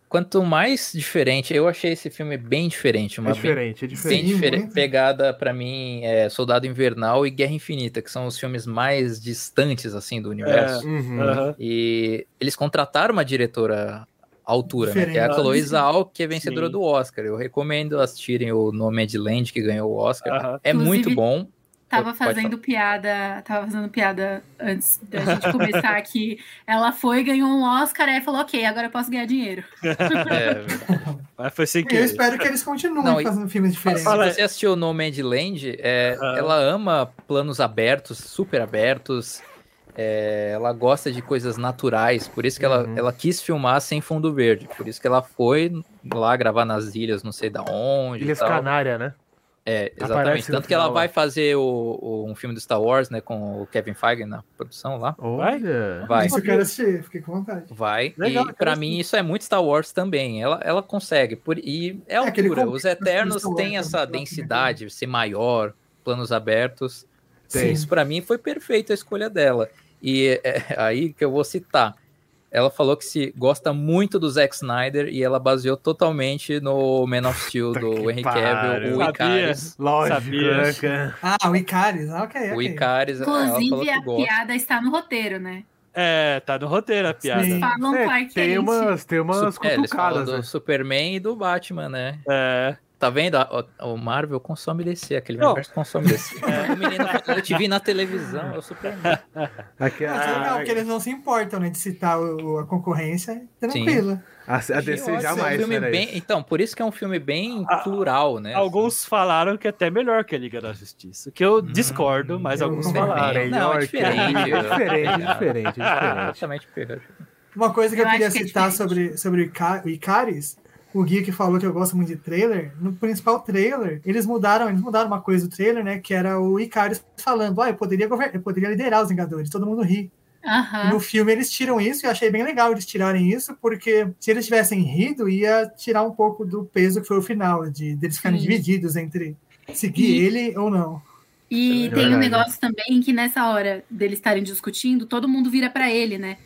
Quanto mais diferente, eu achei esse filme bem diferente. Uma É bem- diferente, é Sim, diferente. difere- muito. pegada pra mim é Soldado Invernal e Guerra Infinita, que são os filmes mais distantes assim do universo. Uhum. Aham. E eles contrataram uma diretora à altura, né, que é a Diferente. Chloe Zhao, que é vencedora Sim. do Oscar. Eu recomendo assistirem o Nomadland, que ganhou o Oscar. É muito Inclusive, bom. Tava fazendo piada, tava fazendo piada antes da gente começar aqui. Ela foi, ganhou um Oscar, aí falou, ok, agora eu posso ganhar dinheiro. (laughs) É, Mas foi sem Eu querer. espero que eles continuem Não, e- fazendo filmes diferentes. Fala- Se você assistiu Nomadland, é, Ah. ela ama planos abertos, super abertos. é, ela gosta de coisas naturais, por isso que ela, Uhum. ela quis filmar sem fundo verde. Por isso que ela foi lá gravar nas ilhas, não sei da onde. e Ilhas tal. Canária, né? É, Aparece exatamente. no Tanto que ela vai fazer o, o- um filme do Star Wars, né, com o Kevin Feige na produção lá. Olha. Vai. Isso eu quero assistir, fiquei com vontade. Vai. Legal, e pra mim isso é muito Star Wars também. Ela, ela consegue. Por, e é É, altura. contexto Os Eternos têm essa densidade, ser maior, planos abertos. Tem. Isso pra mim foi perfeito a escolha dela. E é (laughs) aí que eu vou citar. Ela falou que se gosta muito do Zack Snyder e ela baseou totalmente no Man of Steel do Henry. Cavill, o. Icaris. Lógico, Sabia. né? Ah, o Icaris, ah, ok, O ok. Icaris, ela falou Inclusive, que a gosta. piada está no roteiro, né? É, tá no roteiro a piada. Sim. Falam É, tem umas, tem umas Su- é, eles falam cutucadas, do né? Superman e do Batman, né? É. Tá vendo? O, o Marvel consome DC, aquele Não. universo consome DC. (laughs) O menino eu te vi na televisão, eu Superman. (laughs) Aqui, Mas é a, legal, porque eles não se importam, né, de citar o- a concorrência, tranquilo. a, a DC Eu acho jamais é um será bem, isso. Então, por isso que é um filme bem Ah, plural, né? Alguns falaram que é até melhor que a Liga da Justiça. Que eu discordo, mas eu alguns falaram. Superman. Não, é Melhor que- diferente. É diferente, é (laughs) diferente, é diferente. Exatamente, Pedro. Uma coisa que eu, Eu queria é citar sobre, sobre o Icaris, o Gui que falou que eu gosto muito de trailer, no principal trailer, eles mudaram, eles mudaram uma coisa do trailer, né, que era o Icaris falando, ah, eu poderia, eu poderia liderar os Vingadores, todo mundo ri. Aham. no filme eles tiram isso e eu achei bem legal eles tirarem isso, porque se eles tivessem rido, ia tirar um pouco do peso que foi o final, de deles ficarem Sim. divididos entre seguir E- ele ou não. E É tem um negócio também que nessa hora deles estarem discutindo, todo mundo vira pra ele, né?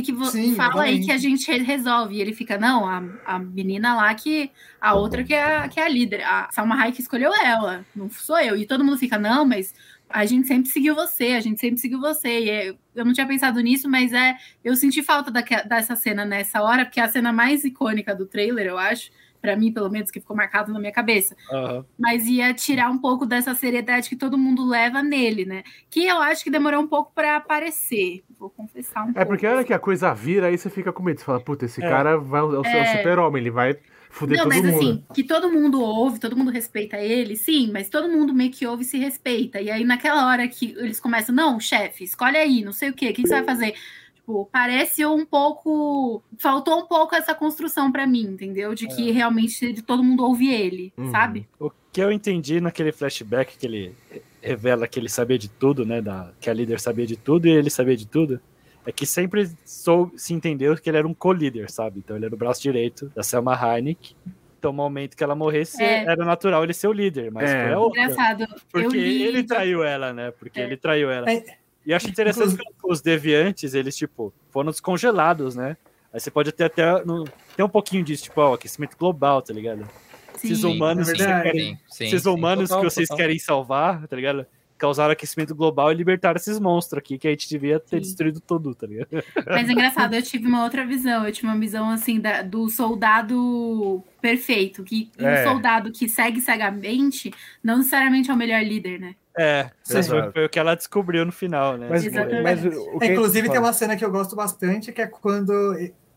O que, que Sim, fala aí exatamente. que a gente re- resolve? E ele fica, não, a, a menina lá que. A outra que é, a- que é a líder. A Salma Hayek escolheu ela, não sou eu. E todo mundo fica, não, mas a gente sempre seguiu você, a gente sempre seguiu você. E é- eu não tinha pensado nisso, mas é. Eu senti falta daque- dessa cena nessa hora, porque é a cena mais icônica do trailer, eu acho. Pra mim, pelo menos, que ficou marcado na minha cabeça. Aham. Mas ia tirar um pouco dessa seriedade que todo mundo leva nele, né? Que eu acho que demorou um pouco pra aparecer. Vou confessar um pouco. É porque a hora que a coisa vira, aí você fica com medo. Você fala, puta, esse É. cara vai, é o, é o É. super-homem, ele vai fuder Não, todo mas mundo. assim, que todo mundo ouve, todo mundo respeita ele, sim, mas todo mundo meio que ouve e se respeita. E aí, naquela hora que eles começam, não, chefe, escolhe aí, não sei o quê, o que, que você vai fazer? Tipo, parece um pouco. Faltou um pouco essa construção pra mim, entendeu? De que realmente de todo mundo ouve ele, Uhum. sabe? O que eu entendi naquele flashback que ele revela que ele sabia de tudo, né? Da, que a líder sabia de tudo e ele sabia de tudo. É que sempre sou, se entendeu que ele era um co-líder, sabe? Então ele era o braço direito da Selma Hayek. Então, no momento que ela morresse, É. era natural ele ser o líder, mas É. foi a outra. Engraçado. eu Porque li. ele traiu ela, né? Porque É. ele traiu ela. É. E eu acho interessante que os deviantes, eles, tipo, foram descongelados, né? Aí você pode ter até no, tem um pouquinho disso, tipo, ó, aquecimento global, tá ligado? Esses Sim. humanos, é que, você verdade. querem, Sim, esses sim, humanos total, que vocês total. querem salvar, tá ligado? Causaram aquecimento global e libertaram esses monstros aqui que a gente devia ter destruído tudo, tá ligado? Mas é engraçado, eu (laughs) tive uma outra visão. Eu tive uma visão assim da- do soldado perfeito. Que É. um soldado que segue cegamente não necessariamente é o melhor líder, né? É, foi, foi o que ela descobriu no final, né? Mas, mas o, o que É, inclusive, tem uma cena que eu gosto bastante, que é quando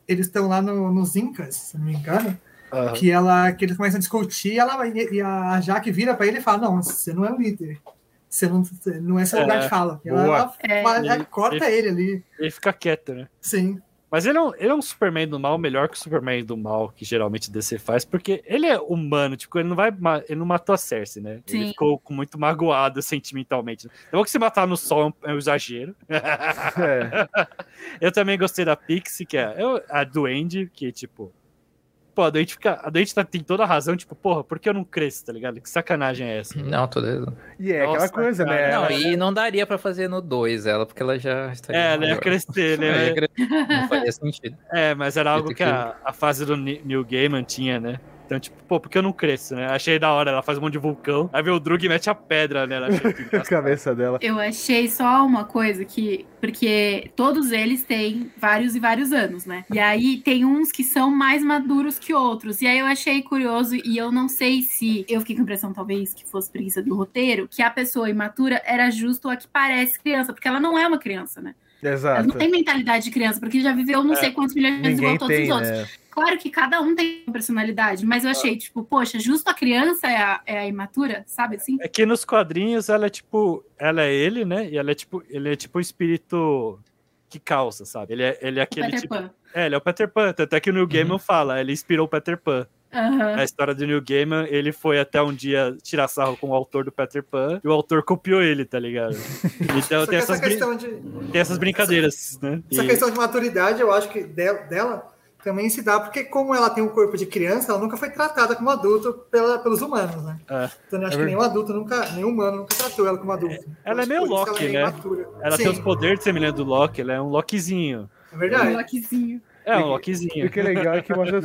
eles estão lá no- nos Incas, se não me engano, Aham. que, ela, que eles começam a discutir ela, e, a Jaque vira pra ele e fala: Não, você não é o líder. Você não, não é seu É, lugar de fala. E ela, boa. ela É. ela Ele- corta ele ali. Ele fica quieto, né? Sim. Mas ele é, um, ele é um Superman do mal melhor que o Superman do mal que geralmente DC faz, porque ele é humano, tipo, ele não vai. Ele não matou a Cersei, né? Ele Sim. ficou com- muito magoado sentimentalmente. Então que se matar no sol é um, é exagero. É, (laughs) Eu também gostei da Pixie, que é eu- a Duende, que, tipo. Pô, a Duende fica. A Duende tá, tem toda a razão, tipo, porra, por que eu não cresço, tá ligado? Que sacanagem é essa? Não, toda. e é Nossa, aquela coisa, cara. né? Não, Ela- e não daria pra fazer no 2 ela, porque ela já estaria. É, (laughs) ela ia crescer, né? Não faria sentido. É, mas era algo Muito que a, a fase do New Gaiman tinha, né? Então, tipo, pô, por que eu não cresço, né? Achei da hora, ela faz um monte de vulcão, aí vê o Drug e mete a pedra nela. A (laughs) cabeça dela. Eu achei só uma coisa que. Porque todos eles têm vários e vários anos, né? E aí tem uns que são mais maduros que outros. E aí eu achei curioso, e eu não sei se. Eu fiquei com a impressão, talvez, que fosse preguiça do roteiro, que a pessoa imatura era justo a que parece criança, porque ela não é uma criança, né? Ela Exato. não tem mentalidade de criança, porque já viveu não sei quantos milhões de anos igual todos tem, os outros. né? Claro que cada um tem uma personalidade, mas eu achei, tipo, poxa, justo a criança é a, é a imatura, sabe assim? É que nos quadrinhos ela é tipo. Ela é ele, né? E ela é tipo. Ele é tipo o espírito que causa, sabe? Ele é, ele é aquele Peter tipo. Pan. É, ele é o Peter Pan. Tanto é que o Neil Gaiman fala, ele inspirou o Peter Pan. Aham. Na história do Neil Gaiman, ele foi até um dia tirar sarro com o autor do Peter Pan e o autor copiou ele, tá ligado? (laughs) Então que tem essa essas, brin- questão, de, tem essas brincadeiras, né? essa E- questão de maturidade, eu acho que de- dela também se dá, porque como ela tem um corpo de criança, ela nunca foi tratada como adulto pela- pelos humanos, né? É. Então eu acho É que nenhum adulto nunca, nenhum humano nunca tratou ela como adulto. ela é meio Loki, ela é né? imatura. Ela Sim, tem os poderes semelhantes do Loki, ela é um Lokizinho. É verdade. Lokizinho. É, um E o Lokizinho. que é legal é que mostra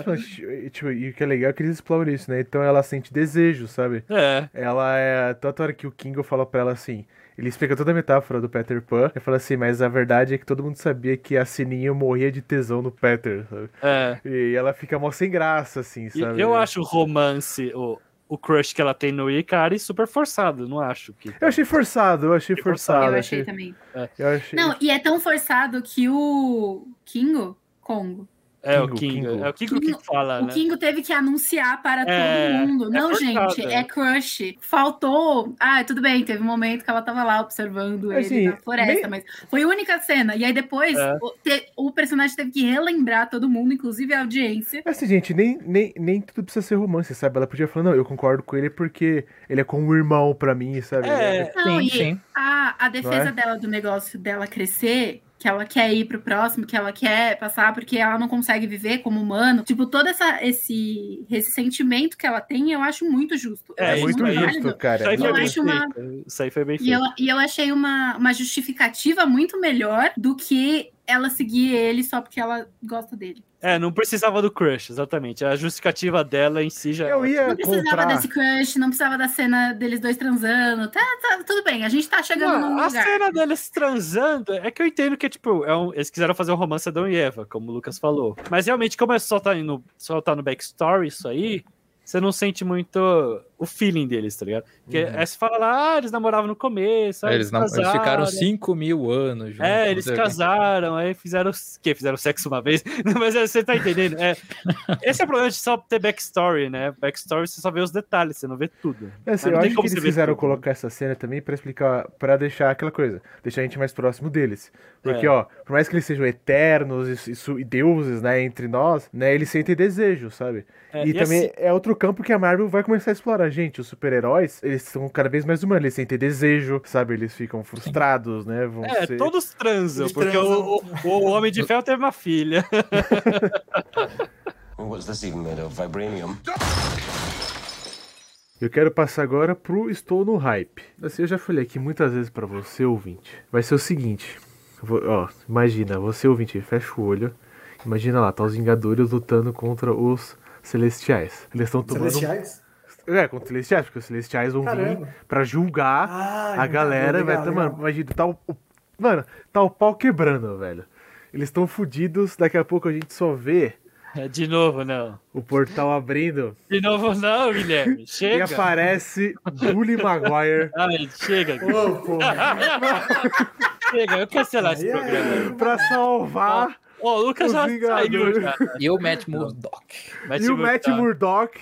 tipo, e o que é legal é que eles exploram isso, né? Então ela sente desejo, sabe? É, Ela é. Tanto hora que o Kingo fala pra ela assim. Ele explica toda a metáfora do Peter Pan. Ele fala assim, mas a verdade é que todo mundo sabia que a Sininho morria de tesão no Peter, sabe? é. E ela fica mó sem graça, assim, E sabe? eu acho o romance, o, o crush que ela tem no Ikari super forçado, não acho que. Eu achei forçado, eu achei Achei forçado. Eu achei também. Eu achei. Não, e é tão forçado que o Kingo, Congo, É, o Kingo, Kingo. Kingo. É o Kingo que fala, o né? Kingo teve que anunciar para É, todo mundo. é Não, forçado, gente, é. é crush. Faltou. Ah, tudo bem, teve um momento que ela tava lá observando ele Assim, na floresta, bem- mas foi a única cena. E aí depois É. o, te- o personagem teve que relembrar todo mundo, inclusive a audiência. Assim, gente, nem, nem, nem tudo precisa ser romance, sabe? Ela podia falar, não, eu concordo com ele porque ele é como um irmão pra mim, sabe? É, Não, sim, e sim. A, a defesa é? dela do negócio dela crescer, que ela quer ir pro próximo, que ela quer passar porque ela não consegue viver como humano. Tipo, todo essa, esse, esse sentimento que ela tem, eu acho muito justo. Eu É, É, muito justo, cara. Isso aí E foi eu bem acho uma- feito. Isso aí foi bem E feito. eu, e eu achei uma, uma justificativa muito melhor do que ela seguir ele só porque ela gosta dele. É, não precisava do crush, exatamente. A justificativa dela em si já é Eu ia Não precisava comprar. desse crush, não precisava da cena deles dois transando. Tá, tá, tudo bem, a gente tá chegando Não, num a lugar. cena deles transando é que eu entendo que, tipo, é um- eles quiseram fazer um romance Adão e Eva, como o Lucas falou. Mas realmente, como é só tá no, só tá no backstory isso aí, você não sente muito o feeling deles, tá ligado? Porque Uhum. aí você fala lá, ah, eles namoravam no começo, aí Eles, não, eles ficaram casaram. 5 mil anos juntos. É, eles casaram, aí fizeram o quê? Fizeram sexo uma vez? (laughs) Mas é, você tá entendendo? É, esse é o problema de só ter backstory, né? Backstory você só vê os detalhes, você não vê tudo. É, assim, eu tem acho como que eles fizeram tudo. colocar essa cena também pra explicar, pra deixar aquela coisa, deixar a gente mais próximo deles. Porque, É. ó, por mais que eles sejam eternos e, e e deuses, né, entre nós, né, eles sentem desejo, sabe? É, e, e também assim- é outro campo que a Marvel vai começar a explorar. Gente, os super-heróis, eles são cada vez mais humanos, eles sentem desejo, sabe? Eles ficam frustrados, né? Vão É, ser... todos transam, Eles porque transam. O, o, o Homem de Ferro teve uma filha. (laughs) What's this even made of? Vibranium? Eu quero passar agora pro Estou no Hype. Assim, eu já falei aqui muitas vezes pra você, ouvinte. Vai ser o seguinte. Vou- ó, imagina, você, ouvinte, fecha o olho. Imagina lá, tá os Vingadores lutando contra os Celestiais. Eles estão tomando... Celestiais? É, contra os Celestiais, porque os Celestiais vão Caramba. vir pra julgar Ah, a galera. legal, vai legal. mano, imagina, tá o, o- Mano, tá o pau quebrando, velho. Eles estão fudidos, daqui a pouco a gente só vê É, De novo, não. o portal abrindo De novo, não, Guilherme. e Chega. aparece Bully Maguire (laughs) Ai, chega, Ô, pô. (laughs) chega. Eu cancelar esse programa. pra salvar Ó, o Lucas já saiu, já. E o Matt Murdock. Matt e o Matt Murdock.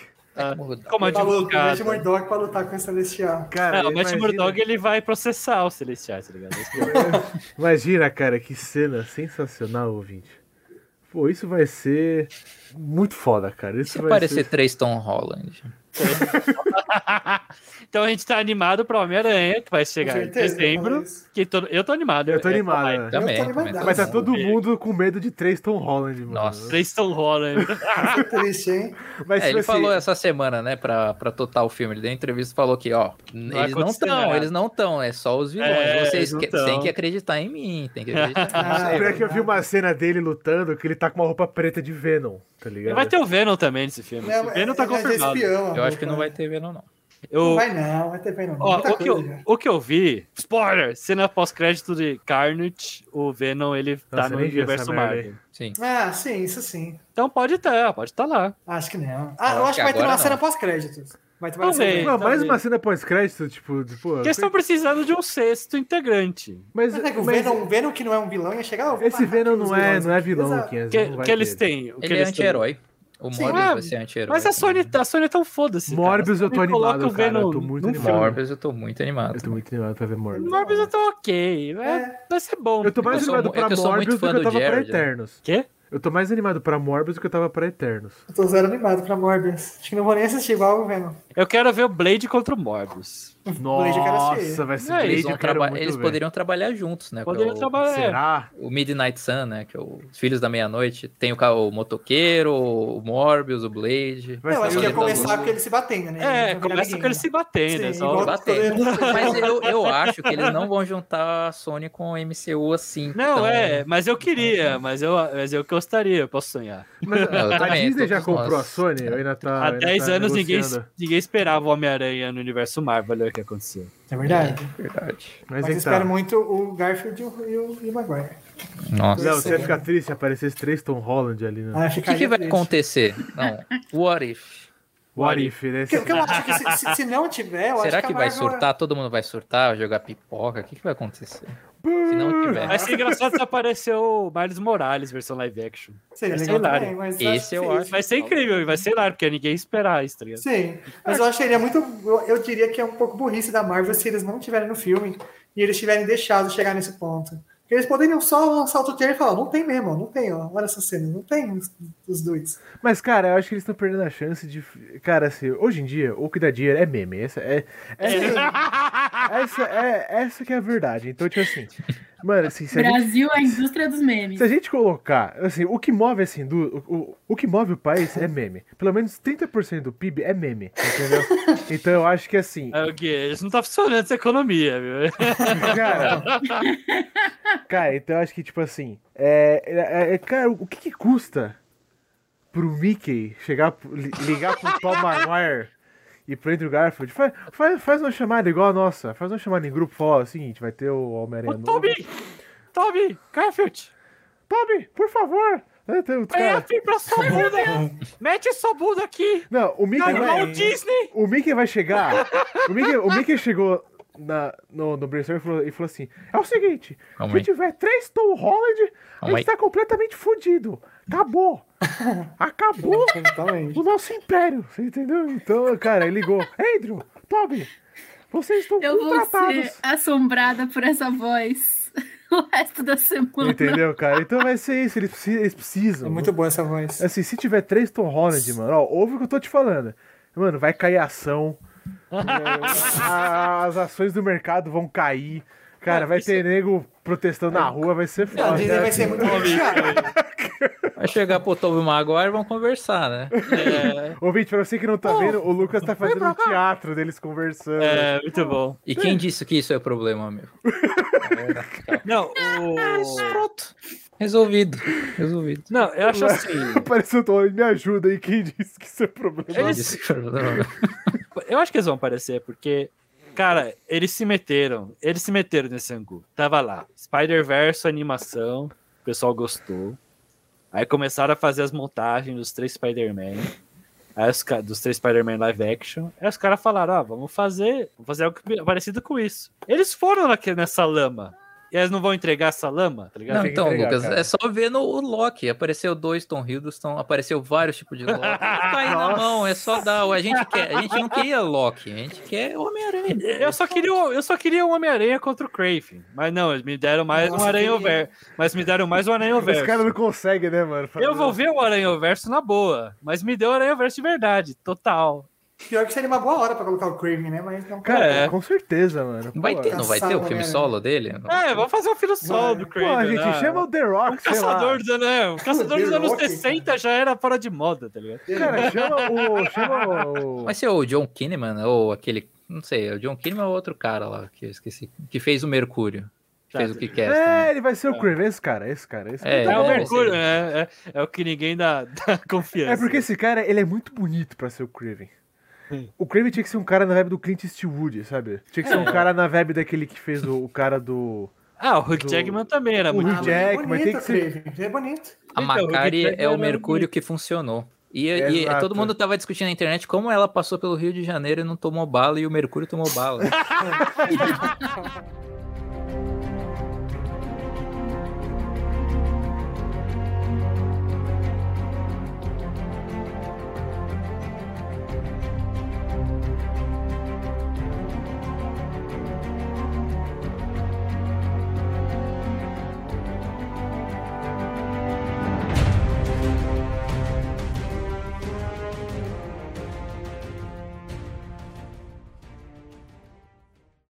Murdock. Ah. Como o advogado. Matt Murdock pra lutar com o Celestial. Cara, Não, o Matt Murdock ele vai processar os Celestiais, tá ligado? (laughs) imagina, cara, que cena sensacional, ouvinte. Pô, isso vai ser muito foda, cara. Isso Se vai aparecer ser... três Tom Holland. (laughs) então a gente tá animado pro Homem-Aranha, que vai chegar em dezembro. eu. Que tô- eu tô animado. Eu tô é, animado, né? Também, Eu tô também. animadaço. Mas tá todo é. mundo com medo de três Tom Holland, mano. Nossa. Três Tom Holland. (laughs) Que triste, hein? Mas, É, ele assim, falou essa semana, né, pra, pra total o filme. Ele deu entrevista e falou que, ó, eles não estão, eles não estão, é só os vilões. É, Vocês não que- têm que acreditar em mim, tem que acreditar em (laughs) Ah, mim. Pior que eu vi uma cena dele lutando que ele tá com uma roupa preta de Venom, tá ligado? vai ter o Venom também nesse filme. Não, Venom tá é- é de confirmado. espião, Eu acho que não vai ter Venom, não. Eu, Não vai não, vai ter Venom. não. Ó, o, que eu, já. o que eu vi, spoiler, cena pós-crédito de Carnage, o Venom, ele tá Nossa, no vi essa universo Marvel. Sim. Ah, sim, isso sim. Então pode estar, pode estar lá. Acho que não. Ah, Eu acho que que vai ter uma não. cena pós-créditos. Vai Talvez. cena. Mano, mais uma cena pós-crédito, tipo, pô, Porque eles estão precisando de um sexto integrante. Mas, Mas é que o mas Venom, o Venom que não é um vilão ia chegar. esse Venom não é, vilões. não é vilão, Exato. Que, não vai que eles têm. o que Ele é eles têm. anti-herói. O Sim, Morbius ah, vai ser anti-herói. Mas a Sony, a Sony é tão foda-se. cara. Morbius eu tô animado, o cara, eu tô muito animado. Morbius eu tô muito animado. Eu tô muito animado pra ver Morbius. Morbius eu tô ok. É, É. Vai ser bom. Eu tô mais Eu animado é pra sou muito Morbius do que eu tava pra Jared, né? Eternos. Quê? Eu tô mais animado pra Morbius do que eu tava pra Eternos. Eu tô zero animado pra Morbius. Acho que não vou nem assistir igual o Venom. Eu quero ver o Blade contra o Morbius. Nossa, vai ser É, Blade, Eles, eu traba- eles poderiam trabalhar juntos, né? é Poderiam o- trabalhar. Será? O Midnight Sun, né? Que é o- os Filhos da Meia-Noite. Tem o, o Motoqueiro, o Morbius, o Blade. Vai eu acho que ia começar com eles se batendo, né? É, começa com eles se batendo. Sim, é só- Bater. Mas eu, eu (laughs) acho que eles não vão juntar a Sony com o MCU assim. Não, tão- é, mas eu queria, mas eu, mas eu gostaria, eu posso sonhar. Mas eu a também, Disney já comprou nós. a Sony? Ainda tá, Há ainda 10 tá anos ninguém, negociando? ninguém esperava o Homem-Aranha no universo Marvel, que aconteceu. É verdade. Verdade. Mas, Mas eu então, espero muito o Garfield e o, e o, Maguire. Nossa. Não, você ia ficar triste se aparecesse três Tom Holland ali, né? Ah, O que, que vai triste. acontecer? Não. (laughs) What if? What if, né? Porque, porque eu acho que se, se- se não tiver, eu Será acho que a vai Marvel- surtar? Todo mundo vai surtar, vai jogar pipoca? O que, que vai acontecer? Se não tiver. Vai ser engraçado se apareceu o Miles Morales, versão live action. Seria Vai ser legal também, mas Esse eu acho. Vai ser incrível, vai ser hilário, porque ninguém esperar isso, tá ligado? Sim, mas eu acharia muito. Eu, eu diria que é um pouco burrice da Marvel se eles não tiverem no filme e eles tiverem deixado chegar nesse ponto. Eles poderiam só lançar outro trailer e falar: não tem mesmo, não tem, ó, olha essa cena, não tem os, os dois. Mas, cara, eu acho que eles estão perdendo a chance de. Cara, assim, hoje em dia, o que dá dinheiro é meme. Essa é. Essa é, essa que é a verdade. Então, tipo assim. Mano, assim, se a gente Brasil é a indústria dos memes. Se a gente colocar, assim, o que move essa indú- o, o, o que move o país é meme. Pelo menos 30% do PIB é meme, entendeu? Então eu acho que assim, É o quê? Isso não tá funcionando essa economia, viu? cara. (laughs) Cara, então eu acho que, tipo assim, é, é- é- cara, o que, que custa pro Mickey chegar, li- ligar pro Tom (laughs) Maguire e pro Andrew Garfield, faz, faz, faz uma chamada igual a nossa, faz uma chamada em grupo, fala o seguinte, vai ter o Homem-Aranha. Toby! Toby! Garfield! Toby, por favor! É, tem cara- pra sua bunda! Mete sua bunda aqui! Não, o Mickey, vai, o Disney! o Mickey vai chegar. O Mickey, o Mickey chegou na, no, no brainstorm e falou, e falou assim: é o seguinte, Calma se aí. tiver três Tom Holland, a Calma gente aí. tá completamente fudido. Acabou. (laughs) Acabou o nosso império. Você entendeu? Então, cara, ele ligou. Andrew, Toby, vocês estão Eu vou contratados. ser assombrada por essa voz (laughs) o resto da semana. Entendeu, cara? Então vai ser isso. Eles precisam. Eles precisam. É muito boa essa voz. Assim, se tiver três Tom Holland, mano, ó, ouve o que eu tô te falando. Mano, vai cair ação. É, as ações do mercado vão cair. Cara, vai ter nego protestando na rua, vai ser foda. Disney vai ser muito. Vai chegar pro Tobey Maguire e vão conversar, né? É, Ouvinte, pra você que não tá vendo, o Lucas tá fazendo um teatro deles conversando. é, muito bom. E quem disse que isso é problema, meu? (laughs) Não, o... Pronto. Resolvido. Resolvido. Não, eu acho assim. Apareceu o Holland, me ajuda aí, quem disse que isso é problema? Quem disse que é problema? Eu acho que eles vão aparecer, porque, cara, eles se meteram. Eles se meteram nesse angu. Tava lá. Spider-Verse, animação. O pessoal gostou. Aí começaram a fazer as montagens dos três Spider-Man. Dos três Spider-Man live action. Aí os caras falaram: ah, vamos fazer, vamos fazer algo parecido com isso. Eles foram naque- nessa lama. E eles não vão entregar essa lama, tá ligado? Não, então, entregar, Lucas, cara. é só ver no o Loki. Apareceu dois Tom Hiddleston, apareceu vários tipos de Loki. (laughs) Tá aí na mão, é só dar. A gente, quer, a gente não queria Loki, a gente quer Homem-Aranha. Eu só queria, o- eu só queria um Homem-Aranha contra o Craven. Mas não, eles me deram mais Nossa, um Aranha. Verso. Mas me deram mais um Aranha Os Verso. caras não conseguem, né, mano? Eu vou ver o Aranha Verso na boa, mas me deu o Aranha Verso de verdade, total. Pior que seria uma boa hora pra colocar o Craven, né? Mas não Cara, É. com certeza, mano. Vai ter, não vai ter o filme Homem-Aranha. solo dele? É, vamos fazer um filho solo do Pô, Craven. gente, né? chama o The Rock, O sei lá. caçador, do, né? o caçador (laughs) dos anos Rock, 60 já era fora de moda, tá ligado? Cara, chama o. Chama o. Vai ser o John Kinnaman ou aquele. Não sei, o John Kinnaman ou outro cara lá que eu esqueci. Que fez o Mercúrio. Que Tá. fez o que quer. É, ele vai ser o Craven, esse cara, esse cara. Esse É, cara. É, o é, Mercúrio, né? É, é o que ninguém dá, (laughs) dá confiança. É porque esse cara, ele é muito bonito pra ser o Craven. O Craven tinha que ser um cara na vibe do Clint Eastwood, sabe? Tinha que ser um cara na vibe daquele que fez o, o cara do. Ah, o Hugh do- Jackman também era o muito. Hugh mas Jack, é mas bonito, tem que ser-. É bonito. A Então, o Macari Jackman é o Mercúrio que funcionou. E, e todo mundo tava discutindo na internet como ela passou pelo Rio de Janeiro e não tomou bala e o Mercúrio tomou bala. (laughs)